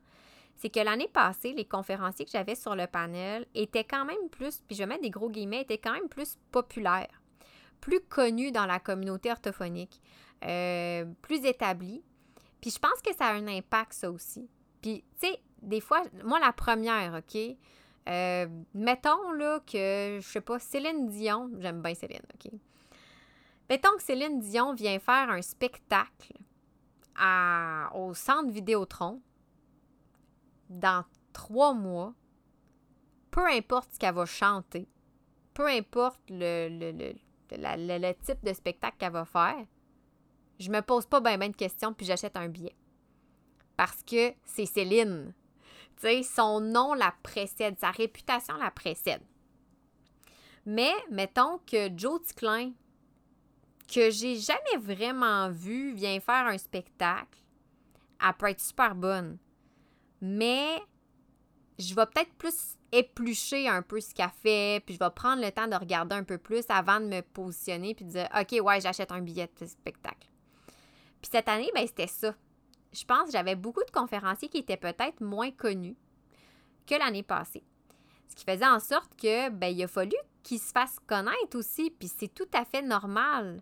C'est que l'année passée, les conférenciers que j'avais sur le panel étaient quand même plus, puis je mets des gros guillemets, étaient quand même plus populaires, plus connus dans la communauté orthophonique, euh, plus établis. Puis je pense que ça a un impact, ça aussi. Puis, tu sais, des fois, moi, la première, OK? Euh, mettons, là, que, je sais pas, Céline Dion, j'aime bien Céline, OK? Mettons que Céline Dion vient faire un spectacle au centre Vidéotron dans trois mois, peu importe ce qu'elle va chanter, peu importe le, le, type de spectacle qu'elle va faire, je me pose pas bien de questions puis j'achète un billet. Parce que c'est Céline. Son nom la précède, sa réputation la précède. Mais mettons que Joe Ticlin que j'ai jamais vraiment vu vient faire un spectacle, elle peut être super bonne. Mais je vais peut-être plus éplucher un peu ce qu'elle fait, puis je vais prendre le temps de regarder un peu plus avant de me positionner puis de dire OK, ouais, j'achète un billet de spectacle. Puis cette année, ben c'était ça. Je pense que j'avais beaucoup de conférenciers qui étaient peut-être moins connus que l'année passée. Ce qui faisait en sorte que ben il a fallu qu'ils se fassent connaître aussi, puis c'est tout à fait normal.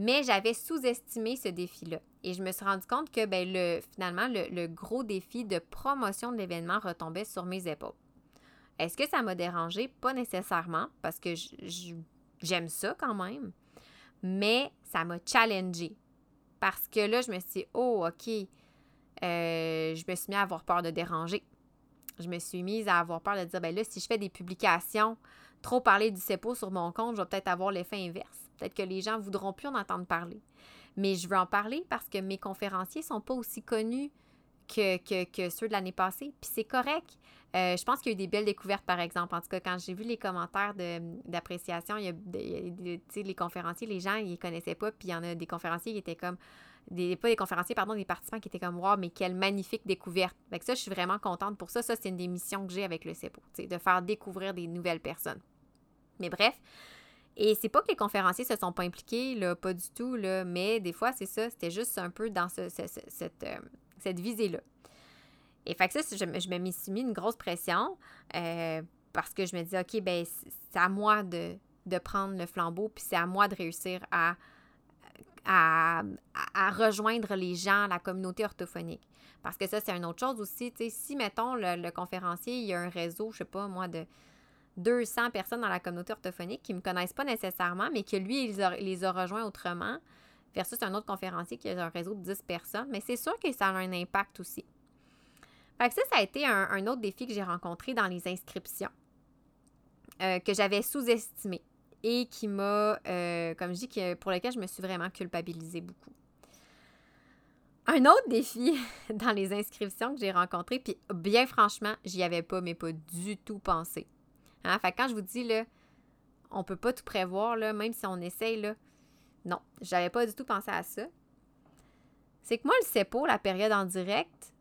Mais j'avais sous-estimé ce défi-là. Et je me suis rendu compte que ben, le, finalement, le, gros défi de promotion de l'événement retombait sur mes épaules. Est-ce que ça m'a dérangé? Pas nécessairement, parce que j'aime ça quand même. Mais ça m'a challengé. Parce que là, je me suis dit, oh, OK, euh, je me suis mis à avoir peur de déranger. Je me suis mise à avoir peur de dire, ben là, si je fais des publications, trop parler du CEPO sur mon compte, je vais peut-être avoir l'effet inverse. Peut-être que les gens voudront plus en entendre parler. Mais je veux en parler parce que mes conférenciers sont pas aussi connus que, ceux de l'année passée. Puis c'est correct. Euh, je pense qu'il y a eu des belles découvertes, par exemple. En tout cas, quand j'ai vu les commentaires d'appréciation, il y a, les conférenciers, les gens, ils les connaissaient pas. Puis il y en a des conférenciers qui étaient comme des, pas des conférenciers, pardon, des participants qui étaient comme Wow, mais quelle magnifique découverte. Fait ça, je suis vraiment contente pour ça. Ça, c'est une des missions que j'ai avec le CEPO, de faire découvrir des nouvelles personnes. Mais bref, et c'est pas que les conférenciers se sont pas impliqués, là, pas du tout, là, mais des fois, c'est ça, c'était juste un peu dans cette, euh, cette visée-là. Et fait que ça, je, je me suis mis une grosse pression euh, parce que je me dis, OK, ben c'est à moi de, prendre le flambeau, puis c'est à moi de réussir à, à, rejoindre les gens, la communauté orthophonique. Parce que ça, c'est une autre chose aussi. Si, mettons, le, le conférencier, il y a un réseau, je sais pas, moi, de 200 personnes dans la communauté orthophonique qui ne me connaissent pas nécessairement, mais que lui, il les a rejoints autrement, versus un autre conférencier qui a un réseau de 10 personnes. Mais c'est sûr que ça a un impact aussi. Fait que ça, ça a été un, autre défi que j'ai rencontré dans les inscriptions, euh, que j'avais sous-estimé et qui m'a, euh, comme je dis, pour lequel je me suis vraiment culpabilisée beaucoup. Un autre défi dans les inscriptions que j'ai rencontré, puis bien franchement, j'y avais pas, mais pas du tout pensé. Hein? Fait quand je vous dis, là, on peut pas tout prévoir, là, même si on essaye, là. Non, j'avais pas du tout pensé à ça. c'est que moi, le CEPO, la période en direct,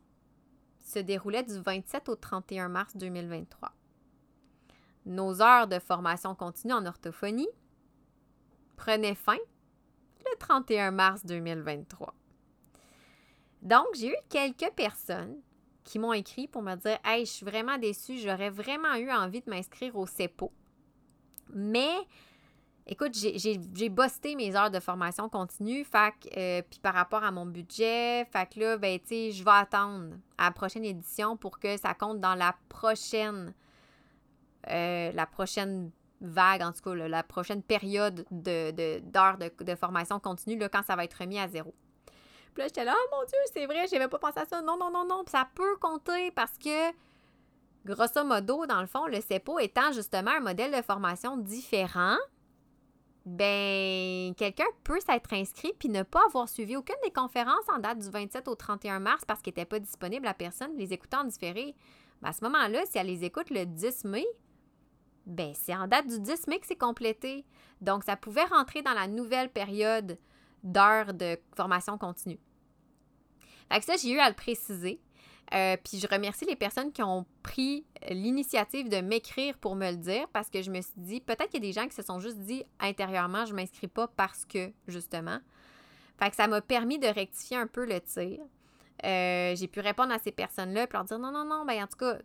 se déroulait du 27 au 31 mars 2023. Nos heures de formation continue en orthophonie prenaient fin le 31 mars 2023. Donc, j'ai eu quelques personnes qui m'ont écrit pour me dire Hey, je suis vraiment déçue, j'aurais vraiment eu envie de m'inscrire au CEPO. Mais, écoute, j'ai bossé mes heures de formation continue, fac, euh, puis par rapport à mon budget, que là, ben, tu je vais attendre à la prochaine édition pour que ça compte dans la prochaine, euh, la prochaine vague, en tout cas, la prochaine période d'heures de, de, de, formation continue, là, quand ça va être remis à zéro. Puis là, j'étais là, oh mon Dieu, c'est vrai, j'avais pas pensé à ça. Non, non, non, non. Ça peut compter parce que, grosso modo, dans le fond, le CEPO étant justement un modèle de formation différent, ben, quelqu'un peut s'être inscrit puis ne pas avoir suivi aucune des conférences en date du 27 au 31 mars parce qu'il n'était pas disponible à personne, les écoutant en différé. Ben, à ce moment-là, si elle les écoute le 10 mai, ben, c'est en date du 10 mai que c'est complété. Donc, ça pouvait rentrer dans la nouvelle période d'heures de formation continue. Fait ça, j'ai eu à le préciser. Euh, puis je remercie les personnes qui ont pris l'initiative de m'écrire pour me le dire parce que je me suis dit, peut-être qu'il y a des gens qui se sont juste dit intérieurement, je ne m'inscris pas parce que, justement. Fait que ça m'a permis de rectifier un peu le tir. Euh, j'ai pu répondre à ces personnes-là et leur dire non, non, non, ben en tout cas,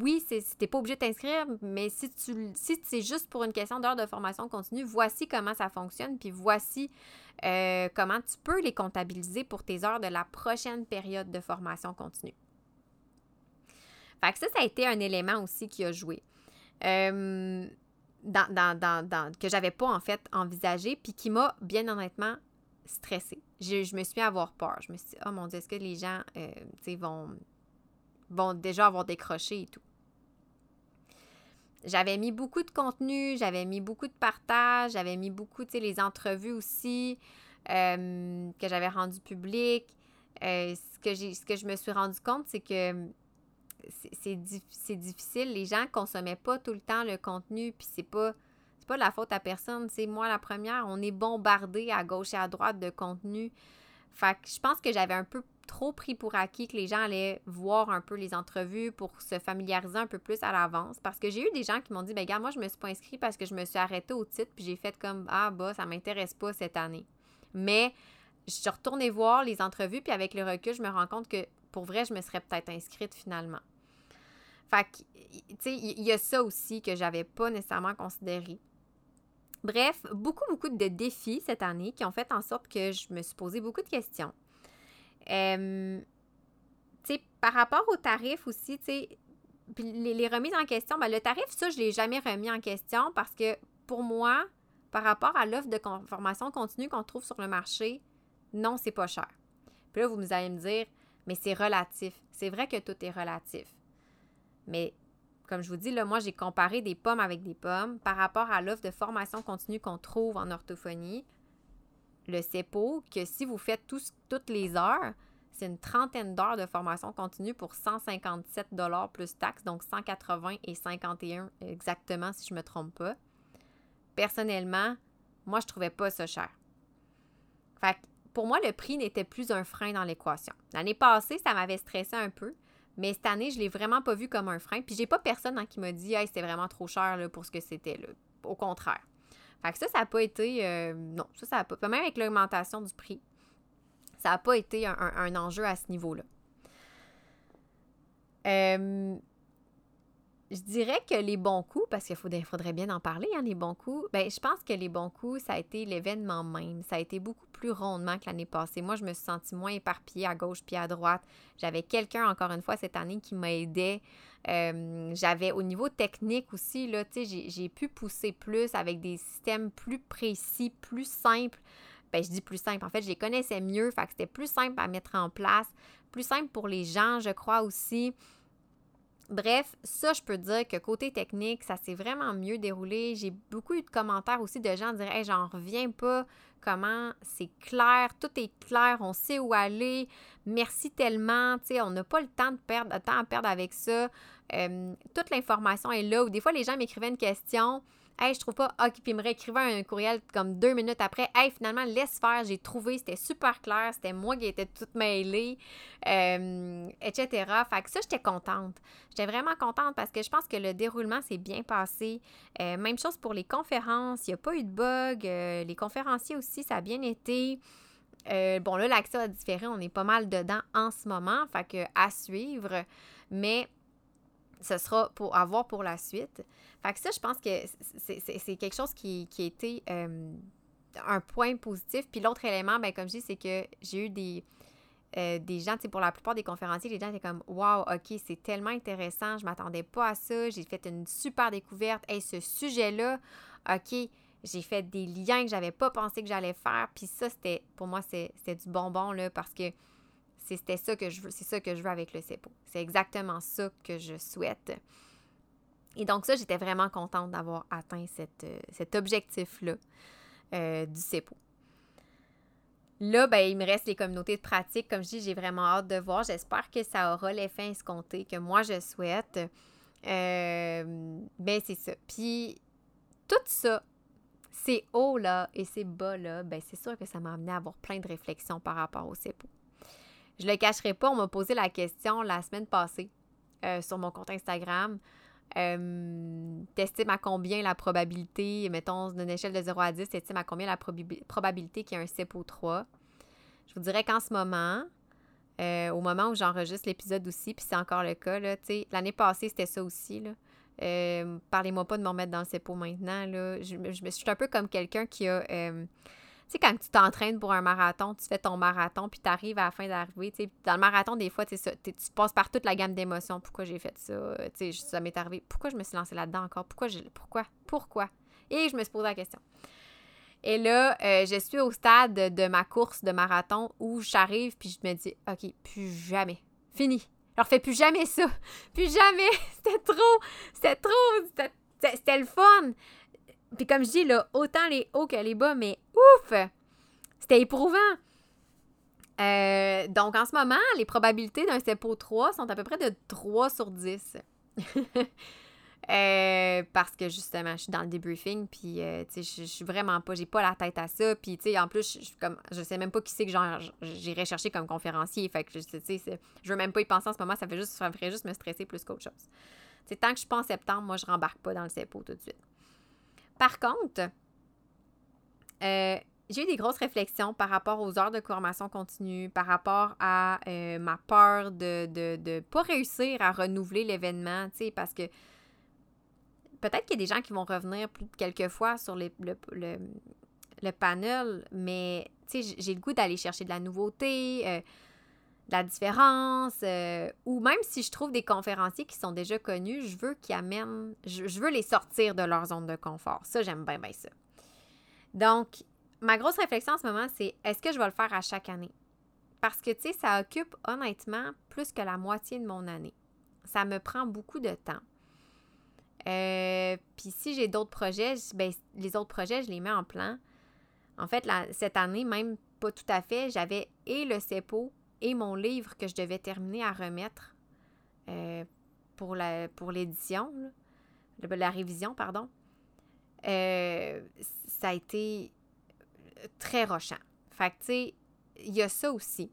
oui, tu pas obligé de t'inscrire, mais si c'est juste pour une question d'heure de formation continue, voici comment ça fonctionne, puis voici euh, comment tu peux les comptabiliser pour tes heures de la prochaine période de formation continue. Fait que ça, ça a été un élément aussi qui a joué. Euh, dans, dans, dans, dans, que j'avais pas en fait envisagé, puis qui m'a bien honnêtement stressée. Je, je, me suis mis à avoir peur. Je me suis dit, oh mon Dieu, est-ce que les gens euh, vont vont déjà avoir décroché et tout. J'avais mis beaucoup de contenu, j'avais mis beaucoup de partage, j'avais mis beaucoup, tu sais, les entrevues aussi euh, que j'avais rendues publiques. Euh, ce, que je me suis rendu compte, c'est que c'est difficile. Les gens ne consommaient pas tout le temps le contenu, puis c'est pas pas la faute à personne. C'est moi la première. On est bombardé à gauche et à droite de contenu. Fait que je pense que j'avais un peu trop pris pour acquis que les gens allaient voir un peu les entrevues pour se familiariser un peu plus à l'avance. Parce que j'ai eu des gens qui m'ont dit, ben gars, moi, je me suis pas inscrit parce que je me suis arrêtée au titre, puis j'ai fait comme, ah, bah, ça m'intéresse pas cette année. Mais je suis retournée voir les entrevues, puis avec le recul, je me rends compte que pour vrai, je me serais peut-être inscrite finalement. Fait que, tu sais, il y a ça aussi que j'avais pas nécessairement considéré. Bref, beaucoup, beaucoup de défis cette année qui ont fait en sorte que je me suis posé beaucoup de questions. Euh, par rapport au tarif aussi, les, les, remises en question, ben, le tarif, ça, je ne l'ai jamais remis en question parce que pour moi, par rapport à l'offre de formation continue qu'on trouve sur le marché, non, c'est pas cher. Puis là, vous allez me dire, mais c'est relatif. C'est vrai que tout est relatif. Mais comme je vous dis, là, moi, j'ai comparé des pommes avec des pommes par rapport à l'offre de formation continue qu'on trouve en orthophonie le CEPO que si vous faites tous, toutes les heures, c'est une trentaine d'heures de formation continue pour 157 plus taxes, donc 180 et 51 exactement si je ne me trompe pas. Personnellement, moi, je trouvais pas ça cher. Fait pour moi, le prix n'était plus un frein dans l'équation. L'année passée, ça m'avait stressé un peu, mais cette année, je ne l'ai vraiment pas vu comme un frein. Puis j'ai pas personne qui m'a dit Hey, c'était vraiment trop cher pour ce que c'était. Au contraire. Fait que ça, ça n'a pas été. Euh, non, ça, ça n'a pas. Même avec l'augmentation du prix, ça n'a pas été un, enjeu à ce niveau-là. Euh, je dirais que les bons coups, parce qu'il faudrait, bien en parler, hein, les bons coups, ben, je pense que les bons coups, ça a été l'événement même. Ça a été beaucoup plus rondement que l'année passée. Moi, je me suis sentie moins éparpillée à gauche puis à droite. J'avais quelqu'un, encore une fois, cette année qui m'aidait. Euh, j'avais au niveau technique aussi, là, j'ai pu pousser plus avec des systèmes plus précis, plus simples. Ben, je dis plus simple. En fait, je les connaissais mieux. Fait que c'était plus simple à mettre en place. Plus simple pour les gens, je crois aussi. Bref, ça, je peux dire que côté technique, ça s'est vraiment mieux déroulé. J'ai beaucoup eu de commentaires aussi de gens qui diraient hey, j'en reviens pas, comment c'est clair, tout est clair, on sait où aller, merci tellement, tu sais, on n'a pas le temps de perdre, temps à perdre avec ça. Euh, toute l'information est là. Ou des fois, les gens m'écrivaient une question Hey, je trouve pas. Ah, puis il me réécrivait un courriel comme deux minutes après. Hey, finalement, laisse faire, j'ai trouvé, c'était super clair, c'était moi qui étais toute mêlée, euh, etc. Fait que ça, j'étais contente. J'étais vraiment contente parce que je pense que le déroulement s'est bien passé. Euh, même chose pour les conférences, il n'y a pas eu de bug. Euh, les conférenciers aussi, ça a bien été. bon, là, l'accès a différé, on est pas mal dedans en ce moment, fait que à suivre, mais ce sera pour avoir pour la suite. Fait que ça, je pense que c'est quelque chose qui, qui a été euh, un point positif. Puis l'autre élément, ben, comme je dis, c'est que j'ai eu des, euh, des gens, pour la plupart des conférenciers, les gens étaient comme Wow, OK, c'est tellement intéressant, je m'attendais pas à ça, j'ai fait une super découverte. Hey, ce sujet-là, OK, j'ai fait des liens que j'avais pas pensé que j'allais faire. Puis ça, c'était, pour moi, c'était du bonbon, là, parce que c'est ça que je veux avec le CEPO. C'est exactement ça que je souhaite. Et donc ça, j'étais vraiment contente d'avoir atteint euh, cet objectif-là euh, du CEPO. Là, ben, il me reste les communautés de pratique. Comme je dis, j'ai vraiment hâte de voir. J'espère que ça aura l'effet escompté que moi, je souhaite. Euh, ben, c'est ça. Puis, tout ça, ces hauts-là et ces bas-là, ben, c'est sûr que ça m'a amené à avoir plein de réflexions par rapport au CEPO. Je le cacherai pas, on m'a posé la question la semaine passée sur mon compte Instagram. Euh, t'estimes à combien la probabilité, mettons, d'une échelle de 0 à 10, t'estimes à combien la probabilité qu'il y ait un CEPO 3? Je vous dirais qu'en ce moment, euh, au moment où j'enregistre l'épisode aussi, puis c'est encore le cas, l'année passée, c'était ça aussi, là. Euh, parlez-moi pas de me remettre dans le CEPO maintenant, là. Je suis un peu comme quelqu'un qui a sais, quand tu t'entraînes pour un marathon, tu fais ton marathon, puis tu arrives à la fin d'arriver. Dans le marathon, des fois, tu passes par toute la gamme d'émotions. Pourquoi j'ai fait ça? sais, ça m'est arrivé. Pourquoi je me suis lancée là-dedans encore? Pourquoi? Pourquoi? Pourquoi? Et je me suis posé la question. Et là, euh, je suis au stade de ma course de marathon où j'arrive, puis je me dis, OK, plus jamais. Fini. Alors, fais plus jamais ça. Plus jamais. C'était trop. C'était trop. C'était le fun. Puis comme je dis, là, autant les hauts que les bas, mais ouf! C'était éprouvant. Euh, donc, en ce moment, les probabilités d'un CEPO 3 sont à peu près de 3 sur 10. Euh, parce que justement, je suis dans le debriefing, puis euh, tu sais, je suis vraiment pas, j'ai pas la tête à ça, puis tu sais, en plus, je, comme, je sais même pas qui c'est que j'irai chercher comme conférencier, fait que tu sais, je veux même pas y penser en ce moment, ça fait juste, ça ferait juste me stresser plus qu'autre chose. Tu tant que je suis pas en septembre, moi, je rembarque pas dans le CEPO tout de suite. Par contre, euh, j'ai eu des grosses réflexions par rapport aux heures de formation continue, par rapport à euh, ma peur de ne pas réussir à renouveler l'événement, tu sais, parce que peut-être qu'il y a des gens qui vont revenir plus de quelques fois sur le, le, panel, mais tu sais, j'ai le goût d'aller chercher de la nouveauté, euh, la différence, euh, ou même si je trouve des conférenciers qui sont déjà connus, je veux qu'ils amènent, je, veux les sortir de leur zone de confort. Ça, j'aime bien, bien ça. Donc, ma grosse réflexion en ce moment, c'est est-ce que je vais le faire à chaque année? Parce que, tu sais, ça occupe honnêtement plus que la moitié de mon année. Ça me prend beaucoup de temps. Euh, puis si j'ai d'autres projets, ben, les autres projets, je les mets en plan. En fait, cette année, même pas tout à fait, j'avais et le CEPO et mon livre que je devais terminer à remettre euh, pour, la, pour l'édition, la révision, pardon, euh, ça a été très rochant. Fait que, tu sais, il y a ça aussi.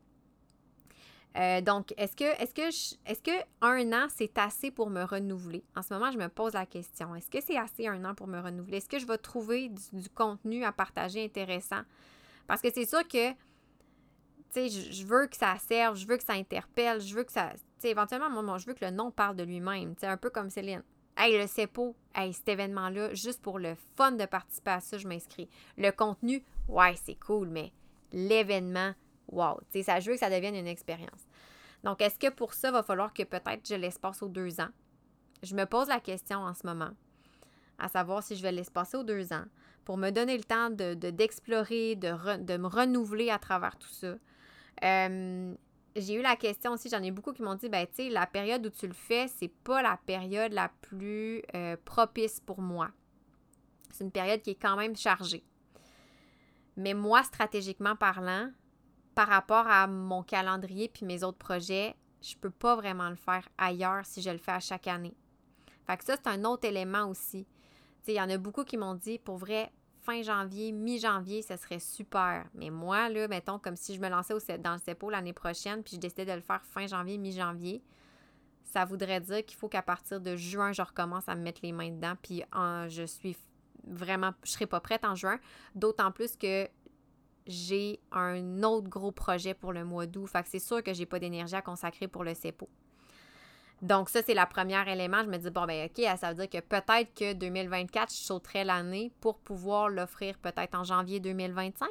Euh, donc, est-ce que, est-ce que, est-ce que un an, c'est assez pour me renouveler? En ce moment, je me pose la question. Est-ce que c'est assez un an pour me renouveler? Est-ce que je vais trouver du contenu à partager intéressant? Parce que c'est sûr que je veux que ça serve, je veux que ça interpelle, je veux que ça. Tu sais, éventuellement, moi, je veux que le nom parle de lui-même. Tu sais, un peu comme Céline. Hey, le CEPO, hey, cet événement-là, juste pour le fun de participer à ça, je m'inscris. Le contenu, ouais, c'est cool, mais l'événement, wow. Tu sais, ça, je veux que ça devienne une expérience. Donc, est-ce que pour ça, va falloir que peut-être je l'espace aux deux ans? Je me pose la question en ce moment, à savoir si je vais l'espacer aux deux ans pour me donner le temps de, d'explorer, de, de, me renouveler à travers tout ça. Euh, j'ai eu la question aussi, j'en ai beaucoup qui m'ont dit, ben, tu sais, la période où tu le fais, c'est pas la période la plus euh, propice pour moi. C'est une période qui est quand même chargée. Mais moi, stratégiquement parlant, par rapport à mon calendrier puis mes autres projets, je peux pas vraiment le faire ailleurs si je le fais à chaque année. Fait que ça, c'est un autre élément aussi. il y en a beaucoup qui m'ont dit, pour vrai, fin janvier, mi-janvier, ça serait super. Mais moi, là, mettons, comme si je me lançais au, dans le CEPO l'année prochaine, puis je décidais de le faire fin janvier, mi-janvier, ça voudrait dire qu'il faut qu'à partir de juin, je recommence à me mettre les mains dedans, puis je suis vraiment, je serai pas prête en juin, d'autant plus que j'ai un autre gros projet pour le mois d'août. Fait que c'est sûr que j'ai pas d'énergie à consacrer pour le CEPO. Donc, ça, c'est le premier élément. Je me dis, bon, ben, OK, ça veut dire que peut-être que 2024, je sauterai l'année pour pouvoir l'offrir peut-être en janvier 2025.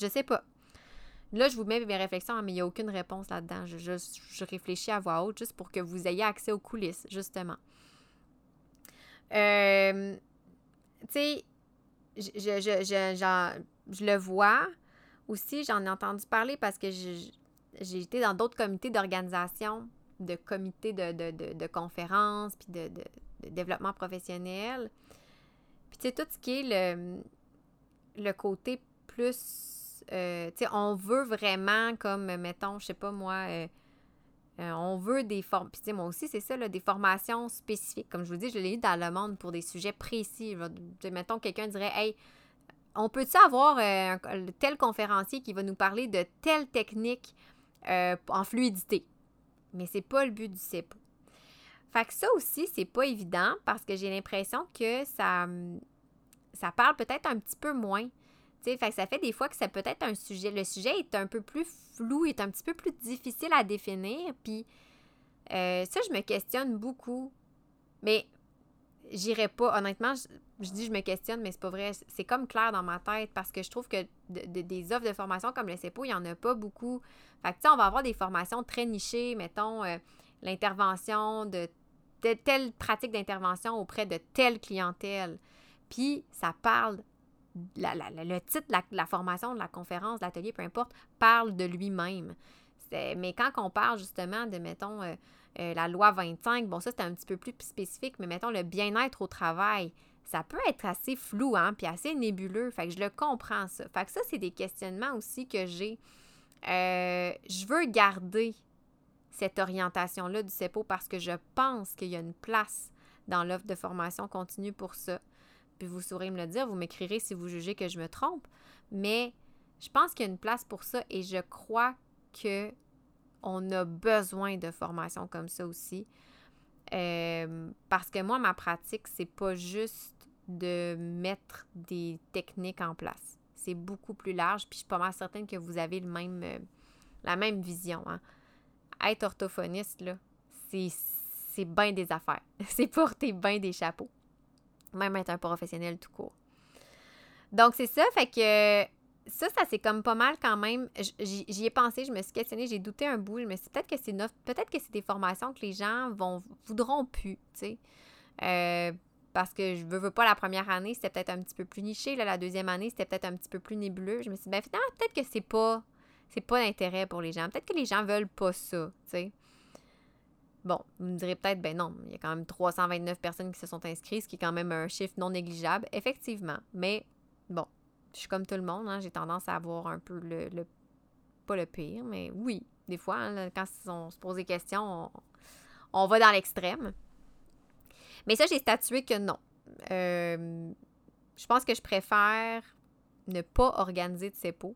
Je sais pas. Là, je vous mets mes réflexions, mais il n'y a aucune réponse là-dedans. Je, je, réfléchis à voix haute juste pour que vous ayez accès aux coulisses, justement. Euh, tu sais, je, je, je, le vois aussi, j'en ai entendu parler parce que j'ai été dans d'autres comités d'organisation de comités de, de, conférences, puis de, développement professionnel. Puis, tu sais, tout ce qui est le, côté plus. Euh, tu sais, on veut vraiment, comme, mettons, je sais pas moi, euh, euh, on veut des formes. Puis, tu sais, moi aussi, c'est ça, là, des formations spécifiques. Comme je vous dis, je l'ai eu dans le monde pour des sujets précis. Mettons, quelqu'un dirait, hey, on peut-tu avoir un, tel conférencier qui va nous parler de telle technique en fluidité? Mais c'est pas le but du CEPO. Fait que ça aussi, c'est pas évident parce que j'ai l'impression que ça, ça parle peut-être un petit peu moins. fait que ça fait des fois que c'est peut-être un sujet. Le sujet est un peu plus flou, est un petit peu plus difficile à définir. Puis euh, ça, je me questionne beaucoup. Mais j'irai pas. Honnêtement, je, dis je me questionne, mais c'est pas vrai. C'est comme clair dans ma tête parce que je trouve que des offres de formation comme le CEPO, il n'y en a pas beaucoup. Fait que, tu sais, on va avoir des formations très nichées, mettons, euh, l'intervention de telle pratique d'intervention auprès de telle clientèle. Puis, ça parle, le titre de la, formation, de la conférence, de l'atelier, peu importe, parle de lui-même. Mais quand on parle justement de, mettons, euh, euh, la loi 25, bon, ça, c'est un petit peu plus spécifique, mais mettons le bien-être au travail, ça peut être assez flou, hein, puis assez nébuleux. Fait que je le comprends, ça. Fait que ça, c'est des questionnements aussi que j'ai. Euh, je veux garder cette orientation-là du CEPO parce que je pense qu'il y a une place dans l'offre de formation continue pour ça. Puis vous saurez me le dire, vous m'écrirez si vous jugez que je me trompe, mais je pense qu'il y a une place pour ça et je crois que on a besoin de formation comme ça aussi. Euh, parce que moi, ma pratique, c'est pas juste de mettre des techniques en place. C'est beaucoup plus large, puis je suis pas mal certaine que vous avez euh, la même vision. Hein. Être orthophoniste, là, c'est bien des affaires. c'est porter bien des chapeaux. Même être un professionnel tout court. Donc, c'est ça, fait que ça, ça c'est comme pas mal quand même. J'y ai pensé, je me suis questionnée, j'ai douté un bout. Je me suis peut-être que c'est peut-être que c'est des formations que les gens vont voudront plus, tu sais. Euh, parce que je veux, veux pas la première année, c'était peut-être un petit peu plus niché. Là, la deuxième année, c'était peut-être un petit peu plus nébuleux. Je me suis dit, ben finalement, peut-être que c'est pas c'est pas d'intérêt pour les gens. Peut-être que les gens veulent pas ça, tu sais. Bon, vous me direz peut-être, ben non, il y a quand même 329 personnes qui se sont inscrites, ce qui est quand même un chiffre non négligeable, effectivement. Mais bon, je suis comme tout le monde, hein, j'ai tendance à avoir un peu le, Pas le pire, mais oui, des fois, hein, quand on se pose des questions, on, va dans l'extrême. Mais ça, j'ai statué que non. Euh, je pense que je préfère ne pas organiser de CEPO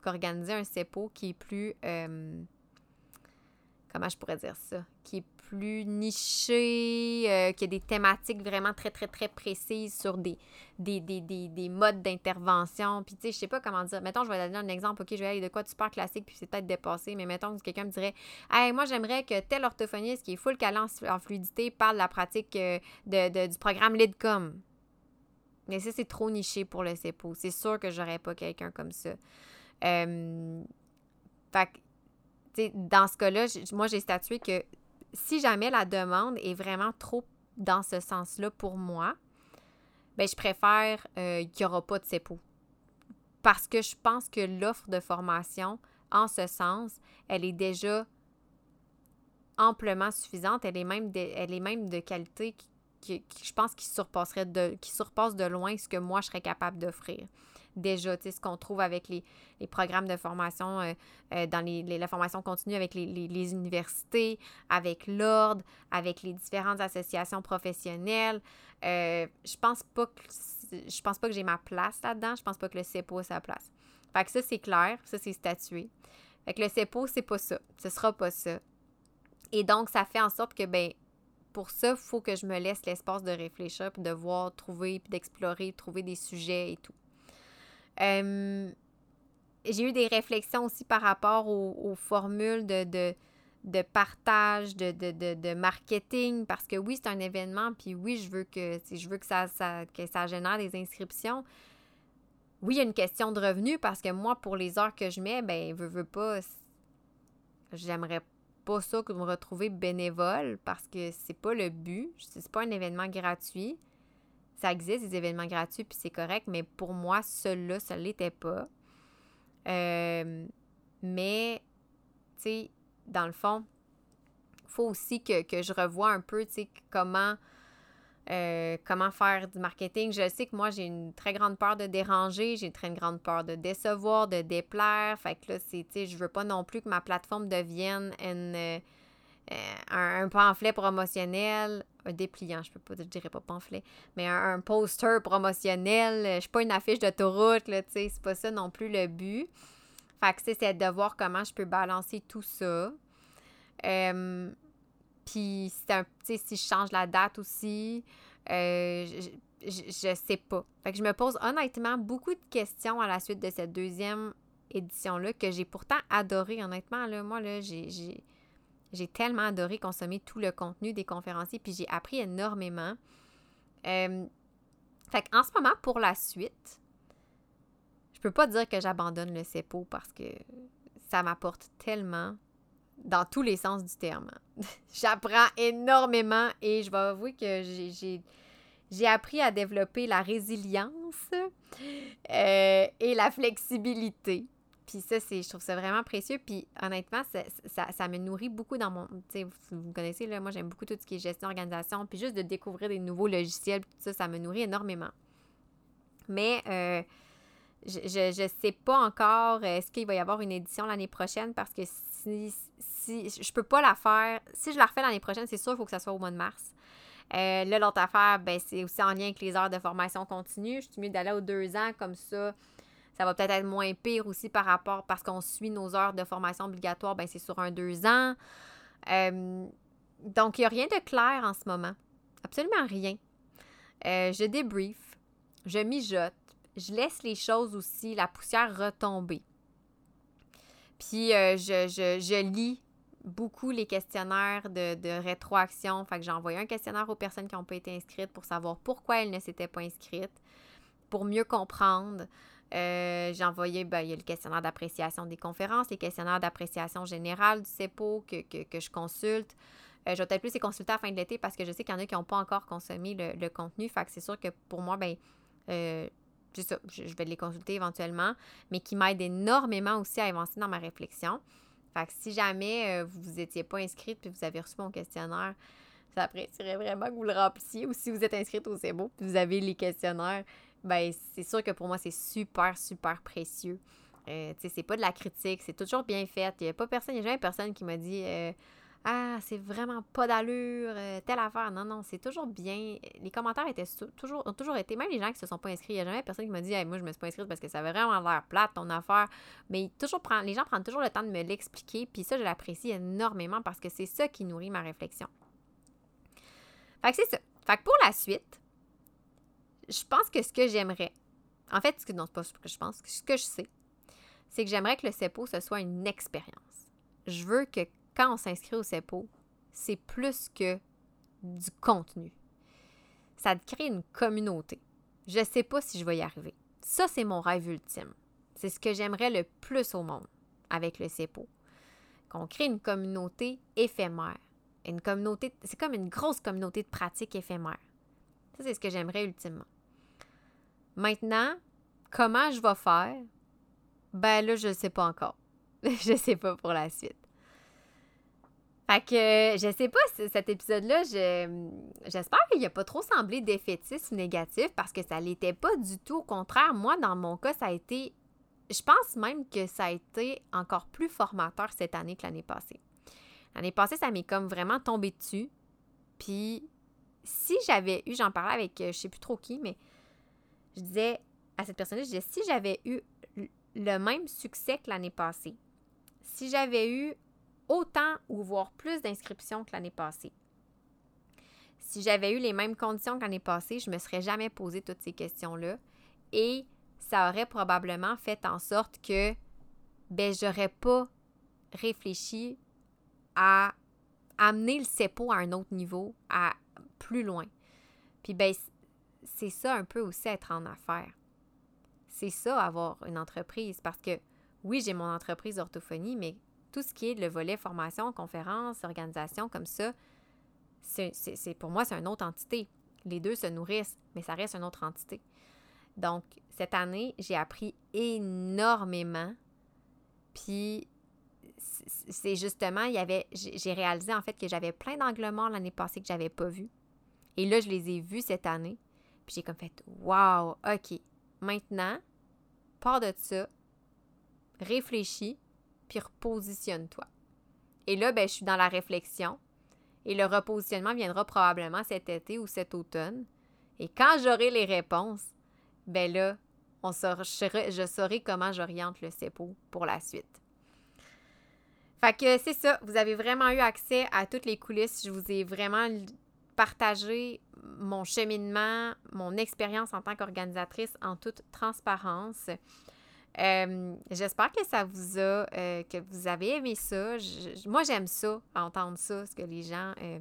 qu'organiser un CEPO qui est plus. Euh, comment je pourrais dire ça? Qui est plus niché, euh, qui a des thématiques vraiment très, très, très précises sur des, des, des, des, modes d'intervention. Puis, tu sais, je sais pas comment dire. Mettons, je vais donner un exemple. OK, je vais aller de quoi super classique, puis c'est peut-être dépassé, mais mettons que quelqu'un me dirait Hey, moi, j'aimerais que tel orthophoniste qui est full calant en fluidité parle de la pratique euh, de, du programme LIDCOM. Mais ça, c'est trop niché pour le CEPO. C'est sûr que j'aurais pas quelqu'un comme ça. Euh, fait dans ce cas-là, moi, j'ai statué que si jamais la demande est vraiment trop dans ce sens-là pour moi, ben, je préfère euh, qu'il n'y aura pas de CEPO. Parce que je pense que l'offre de formation, en ce sens, elle est déjà amplement suffisante. Elle est même de, est même de qualité qui, je pense qui surpasserait qui surpasse de loin ce que moi je serais capable d'offrir. Déjà, tu sais, ce qu'on trouve avec les, programmes de formation euh, euh, dans les, la formation continue avec les, universités, avec l'ordre, avec les différentes associations professionnelles. Euh, je pense pas que je pense pas que j'ai ma place là-dedans. Je pense pas que le CEPO a sa place. Fait que ça, c'est clair. Ça, c'est statué. Fait que le CEPO, c'est pas ça. Ce sera pas ça. Et donc, ça fait en sorte que, ben, pour ça, il faut que je me laisse l'espace de réfléchir, puis de voir, trouver, puis d'explorer, trouver des sujets et tout. J'ai eu des réflexions aussi par rapport aux, formules de, de, partage, de, de, marketing, parce que oui, c'est un événement, puis oui, je veux que je veux que ça, ça, que ça génère des inscriptions. Oui, il y a une question de revenu parce que moi, pour les heures que je mets, ben, veux, veux pas, j'aimerais pas ça que de me retrouver bénévole parce que c'est pas le but. C'est pas un événement gratuit. Ça existe, des événements gratuits, puis c'est correct, mais pour moi, celui-là, ça l'était pas. Euh, mais, tu sais, dans le fond, il faut aussi que, que, je revoie un peu, tu sais, comment euh, comment faire du marketing. Je sais que moi, j'ai une très grande peur de déranger, j'ai une très grande peur de décevoir, de déplaire. Fait que là, c'est, tu sais, je veux pas non plus que ma plateforme devienne euh, un, pamphlet promotionnel, un dépliant, je peux pas, je dirais pas pamphlet, mais un, poster promotionnel. Je suis pas une affiche d'autoroute, là, c'est pas ça non plus le but. Fait que c'est de voir comment je peux balancer tout ça. Euh, puis si je change la date aussi, euh, je, je, sais pas. Fait que je me pose honnêtement beaucoup de questions à la suite de cette deuxième édition-là que j'ai pourtant adoré. Honnêtement, là, moi, là, j'ai, j'ai tellement adoré consommer tout le contenu des conférenciers, puis j'ai appris énormément. Euh, qu'en ce moment, pour la suite, je peux pas dire que j'abandonne le CEPO parce que ça m'apporte tellement dans tous les sens du terme. J'apprends énormément et je vais avouer que j'ai appris à développer la résilience euh, et la flexibilité. Puis ça, c'est, je trouve ça vraiment précieux. Puis honnêtement, ça, ça, me nourrit beaucoup dans mon... Vous, vous connaissez, là, moi j'aime beaucoup tout ce qui est gestion, organisation. Puis juste de découvrir des nouveaux logiciels, tout ça, ça me nourrit énormément. Mais euh, je ne sais pas encore euh, est-ce qu'il va y avoir une édition l'année prochaine? Parce que si, si je peux pas la faire, si je la refais l'année prochaine, c'est sûr qu'il faut que ça soit au mois de mars. Euh, là, l'autre affaire, ben, c'est aussi en lien avec les heures de formation continue. Je suis mieux d'aller aux deux ans, comme ça, ça va peut-être être moins pire aussi par rapport, parce qu'on suit nos heures de formation obligatoire, ben, c'est sur un deux ans. Euh, donc, il n'y a rien de clair en ce moment. Absolument rien. Euh, je débrief, je mijote, je laisse les choses aussi, la poussière retomber. Puis, je, je, je lis beaucoup les questionnaires de, rétroaction. Fait que j'ai envoyé un questionnaire aux personnes qui n'ont pas été inscrites pour savoir pourquoi elles ne s'étaient pas inscrites, pour mieux comprendre. Euh, j'ai envoyé, ben, il y a le questionnaire d'appréciation des conférences, les questionnaires d'appréciation générale du CEPO que, je consulte. Euh, je vais peut-être plus les consulter à la fin de l'été parce que je sais qu'il y en a qui n'ont pas encore consommé le, contenu. Fait que c'est sûr que pour moi, ben, euh, ça, je, vais les consulter éventuellement, mais qui m'aident énormément aussi à avancer dans ma réflexion. Fait que si jamais euh, vous n'étiez pas inscrite puis vous avez reçu mon questionnaire, ça apprécierait vraiment que vous le remplissiez. Ou si vous êtes inscrite au CEBO puis vous avez les questionnaires, ben c'est sûr que pour moi, c'est super, super précieux. Euh, c'est pas de la critique, c'est toujours bien fait. Il n'y a pas personne, il n'y a jamais personne qui m'a dit euh, ah, c'est vraiment pas d'allure, euh, telle affaire. Non, non, c'est toujours bien. Les commentaires étaient toujours, ont toujours été, même les gens qui se sont pas inscrits, il n'y a jamais personne qui m'a dit, moi, je me suis pas inscrite parce que ça avait vraiment l'air plate, ton affaire. Mais toujours les gens prennent toujours le temps de me l'expliquer, puis ça, je l'apprécie énormément parce que c'est ça qui nourrit ma réflexion. Fait que c'est ça. Fait que pour la suite, je pense que ce que j'aimerais, en fait, ce que, pas ce que je pense, ce que je sais, c'est que j'aimerais que le CEPO, ce soit une expérience. Je veux que quand on s'inscrit au CEPO, c'est plus que du contenu. Ça crée une communauté. Je ne sais pas si je vais y arriver. Ça, c'est mon rêve ultime. C'est ce que j'aimerais le plus au monde avec le CEPO. Qu'on crée une communauté éphémère. Une communauté, c'est comme une grosse communauté de pratiques éphémères. Ça, c'est ce que j'aimerais ultimement. Maintenant, comment je vais faire? Ben là, je ne sais pas encore. je ne sais pas pour la suite. Fait que je sais pas cet épisode-là, j'espère qu'il n'a pas trop semblé défaitiste ou négatif parce que ça l'était pas du tout. Au contraire, moi, dans mon cas, ça a été. Je pense même que ça a été encore plus formateur cette année que l'année passée. L'année passée, ça m'est comme vraiment tombé dessus. Puis si j'avais eu, j'en parlais avec euh, je sais plus trop qui, mais je disais à cette personne-là, je disais si j'avais eu le même succès que l'année passée, si j'avais eu autant ou voire plus d'inscriptions que l'année passée. Si j'avais eu les mêmes conditions que l'année passée, je ne me serais jamais posé toutes ces questions-là et ça aurait probablement fait en sorte que ben j'aurais pas réfléchi à amener le CEPO à un autre niveau, à plus loin. Puis ben c'est ça un peu aussi être en affaires. C'est ça avoir une entreprise parce que oui, j'ai mon entreprise d'orthophonie, mais tout ce qui est le volet formation, conférence, organisation, comme ça, c'est pour moi, c'est une autre entité. Les deux se nourrissent, mais ça reste une autre entité. Donc, cette année, j'ai appris énormément. Puis, c'est justement, il y avait, j'ai réalisé en fait que j'avais plein d'angles morts l'année passée que j'avais pas vus. Et là, je les ai vus cette année. Puis j'ai comme fait, wow, OK. Maintenant, pars de ça, réfléchis, puis repositionne-toi. Et là, ben, je suis dans la réflexion. Et le repositionnement viendra probablement cet été ou cet automne. Et quand j'aurai les réponses, ben là, on je, saurai comment j'oriente le CEPO pour la suite. Fait que c'est ça, vous avez vraiment eu accès à toutes les coulisses. Je vous ai vraiment partagé mon cheminement, mon expérience en tant qu'organisatrice en toute transparence. Euh, j'espère que ça vous a, euh, que vous avez aimé ça. moi, j'aime ça, entendre ça, ce que les gens euh,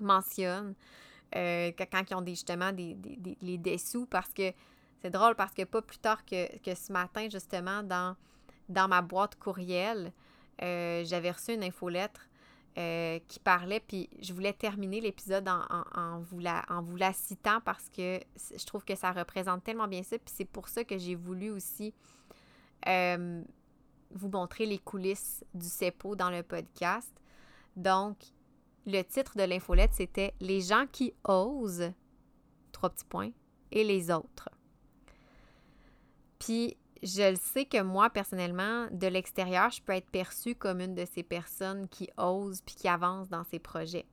mentionnent quand ils ont des, justement des, des, dessous, parce que c'est drôle, parce que pas plus tard que, ce matin, justement, dans, dans ma boîte courriel, j'avais reçu une infolettre qui parlait, puis je voulais terminer l'épisode en, vous la, citant parce que je trouve que ça représente tellement bien ça, puis c'est pour ça que j'ai voulu aussi vous montrer les coulisses du CEPO dans le podcast. Donc, le titre de l'infolette, c'était Les gens qui osent, trois petits points, et les autres. Puis, je sais que moi, personnellement, de l'extérieur, je peux être perçue comme une de ces personnes qui osent puis qui avancent dans ses projets.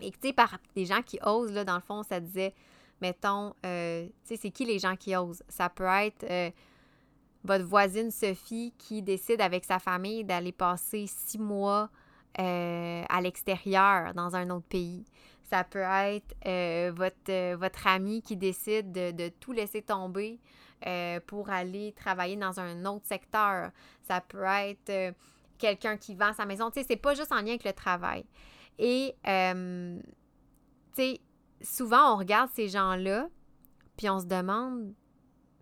Et tu sais, par des gens qui osent, là, dans le fond, ça disait, mettons, euh, tu sais, c'est qui les gens qui osent? Ça peut être euh, votre voisine Sophie qui décide avec sa famille d'aller passer six mois euh, à l'extérieur, dans un autre pays. Ça peut être votre, votre ami qui décide de, de tout laisser tomber euh, pour aller travailler dans un autre secteur. Ça peut être euh, quelqu'un qui vend sa maison. Tu sais, c'est pas juste en lien avec le travail. Et, euh, tu sais, souvent, on regarde ces gens-là, puis on se demande,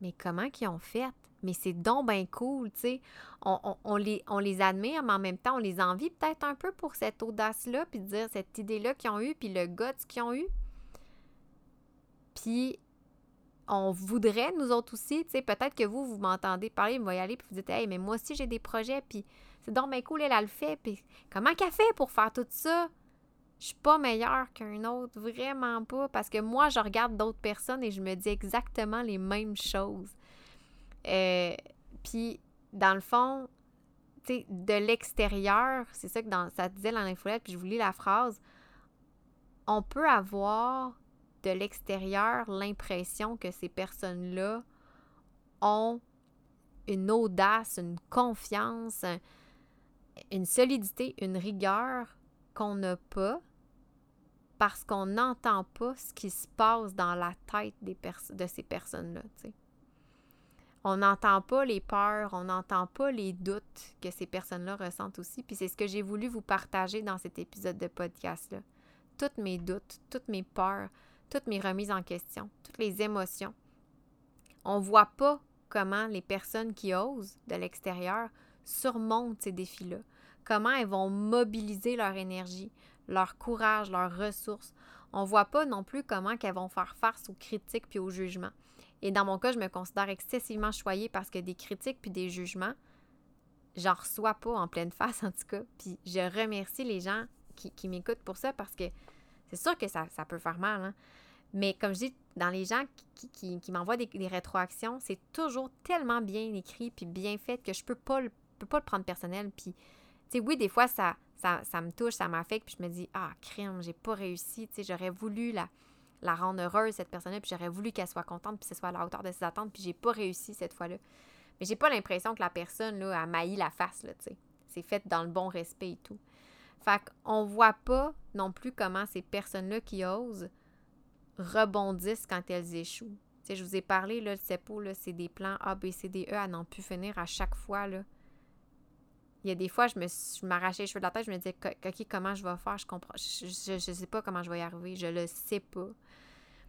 mais comment qu'ils ont fait? Mais c'est donc bien cool, tu sais. On, les, on les admire, mais en même temps, on les envie peut-être un peu pour cette audace-là, puis dire cette idée-là qu'ils ont eue, puis le guts qu'ils ont eu. Puis on voudrait, nous autres aussi, tu sais, peut-être que vous, vous m'entendez parler, vous va y aller, puis vous dites, hey, mais moi aussi, j'ai des projets, puis c'est donc bien cool, elle, a le fait, puis comment qu'elle fait pour faire tout ça? Je suis pas meilleure qu'un autre, vraiment pas, parce que moi, je regarde d'autres personnes et je me dis exactement les mêmes choses. Euh, puis, dans le fond, tu sais, de l'extérieur, c'est ça que dans, ça disait dans l'infolette, puis je vous lis la phrase, on peut avoir l'extérieur l'impression que ces personnes-là ont une audace, une confiance, une solidité, une rigueur qu'on n'a pas parce qu'on n'entend pas ce qui se passe dans la tête des de ces personnes-là. On n'entend pas les peurs, on n'entend pas les doutes que ces personnes-là ressentent aussi. Puis c'est ce que j'ai voulu vous partager dans cet épisode de podcast-là. Toutes mes doutes, toutes mes peurs, toutes mes remises en question, toutes les émotions. On ne voit pas comment les personnes qui osent de l'extérieur surmontent ces défis-là, comment elles vont mobiliser leur énergie, leur courage, leurs ressources. On ne voit pas non plus comment elles vont faire face aux critiques puis aux jugements. Et dans mon cas, je me considère excessivement choyée parce que des critiques puis des jugements, j'en reçois pas en pleine face, en tout cas. Puis je remercie les gens qui, m'écoutent pour ça parce que c'est sûr que ça, peut faire mal. Hein. Mais comme je dis, dans les gens qui, m'envoient des, rétroactions, c'est toujours tellement bien écrit puis bien fait que je peux pas peux pas le prendre personnel. Puis, tu oui, des fois, ça, ça, me touche, ça m'affecte, puis je me dis, ah, crime, j'ai pas réussi, tu j'aurais voulu la, la rendre heureuse, cette personne-là, puis j'aurais voulu qu'elle soit contente, puis que ce soit à la hauteur de ses attentes, puis j'ai pas réussi cette fois-là. Mais j'ai pas l'impression que la personne, là, a mailli la face, là, tu sais. C'est fait dans le bon respect et tout. Fait qu'on voit pas non plus comment ces personnes-là qui osent rebondissent quand elles échouent. Je vous ai parlé, là, le CEPO, c'est des plans A, B, C, D, E à n'en plus finir à chaque fois, là. Il y a des fois, je me je m'arrachais les cheveux de la tête, je me disais, OK, comment je vais faire? Je comprends. Je, ne sais pas comment je vais y arriver. Je le sais pas.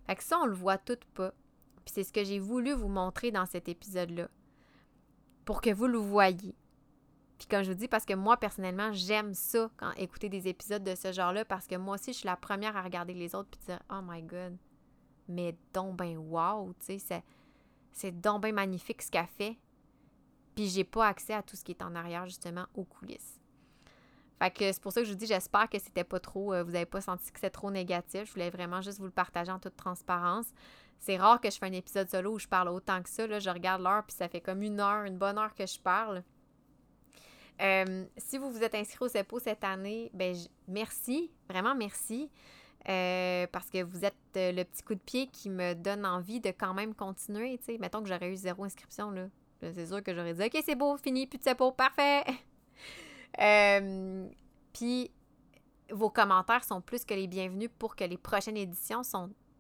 Fait que ça, on le voit tout pas. Puis c'est ce que j'ai voulu vous montrer dans cet épisode-là. Pour que vous le voyiez. Puis comme je vous dis, parce que moi, personnellement, j'aime ça quand écouter des épisodes de ce genre-là, parce que moi aussi, je suis la première à regarder les autres puis dire Oh my god, mais donc ben wow, tu sais, c'est donc ben magnifique ce qu'elle fait. Puis j'ai pas accès à tout ce qui est en arrière, justement, aux coulisses. Fait que c'est pour ça que je vous dis, j'espère que c'était pas trop, euh, vous avez pas senti que c'était trop négatif. Je voulais vraiment juste vous le partager en toute transparence. C'est rare que je fais un épisode solo où je parle autant que ça. Là, je regarde l'heure, puis ça fait comme une heure, une bonne heure que je parle. Euh, si vous vous êtes inscrit au CEPO cette année, ben merci, vraiment merci. Euh, parce que vous êtes le petit coup de pied qui me donne envie de quand même continuer. Mettons que j'aurais eu zéro inscription, là. C'est sûr que j'aurais dit OK, c'est beau, fini, plus de CEPO, parfait. Euh, puis vos commentaires sont plus que les bienvenus pour que les prochaines éditions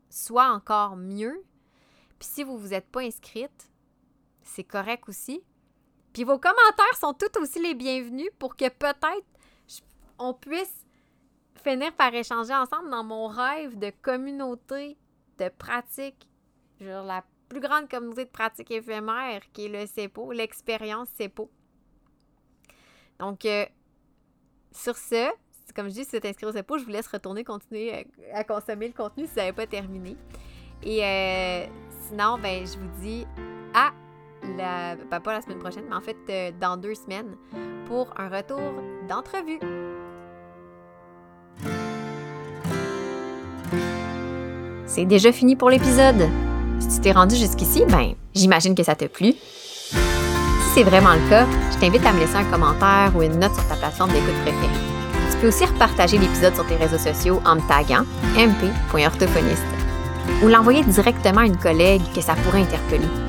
soient encore mieux. Puis si vous vous êtes pas inscrite, c'est correct aussi. Puis vos commentaires sont tout aussi les bienvenus pour que peut-être on puisse finir par échanger ensemble dans mon rêve de communauté de pratique. Genre la plus grande communauté de pratique éphémère qui est le CEPO, l'expérience CEPO. Donc, euh, sur ce, comme je dis, si vous êtes inscrit au CEPO, je vous laisse retourner continuer à, consommer le contenu si ça n'avait pas terminé. Et euh, sinon, ben, je vous dis à ben, pas la semaine prochaine, mais en fait euh, dans deux semaines pour un retour d'entrevue. C'est déjà fini pour l'épisode. Si tu t'es rendu jusqu'ici, ben, j'imagine que ça t'a plu. Si c'est vraiment le cas, je t'invite à me laisser un commentaire ou une note sur ta plateforme d'écoute préférée. Tu peux aussi repartager l'épisode sur tes réseaux sociaux en me taguant mp.orthophoniste ou l'envoyer directement à une collègue que ça pourrait interpeller.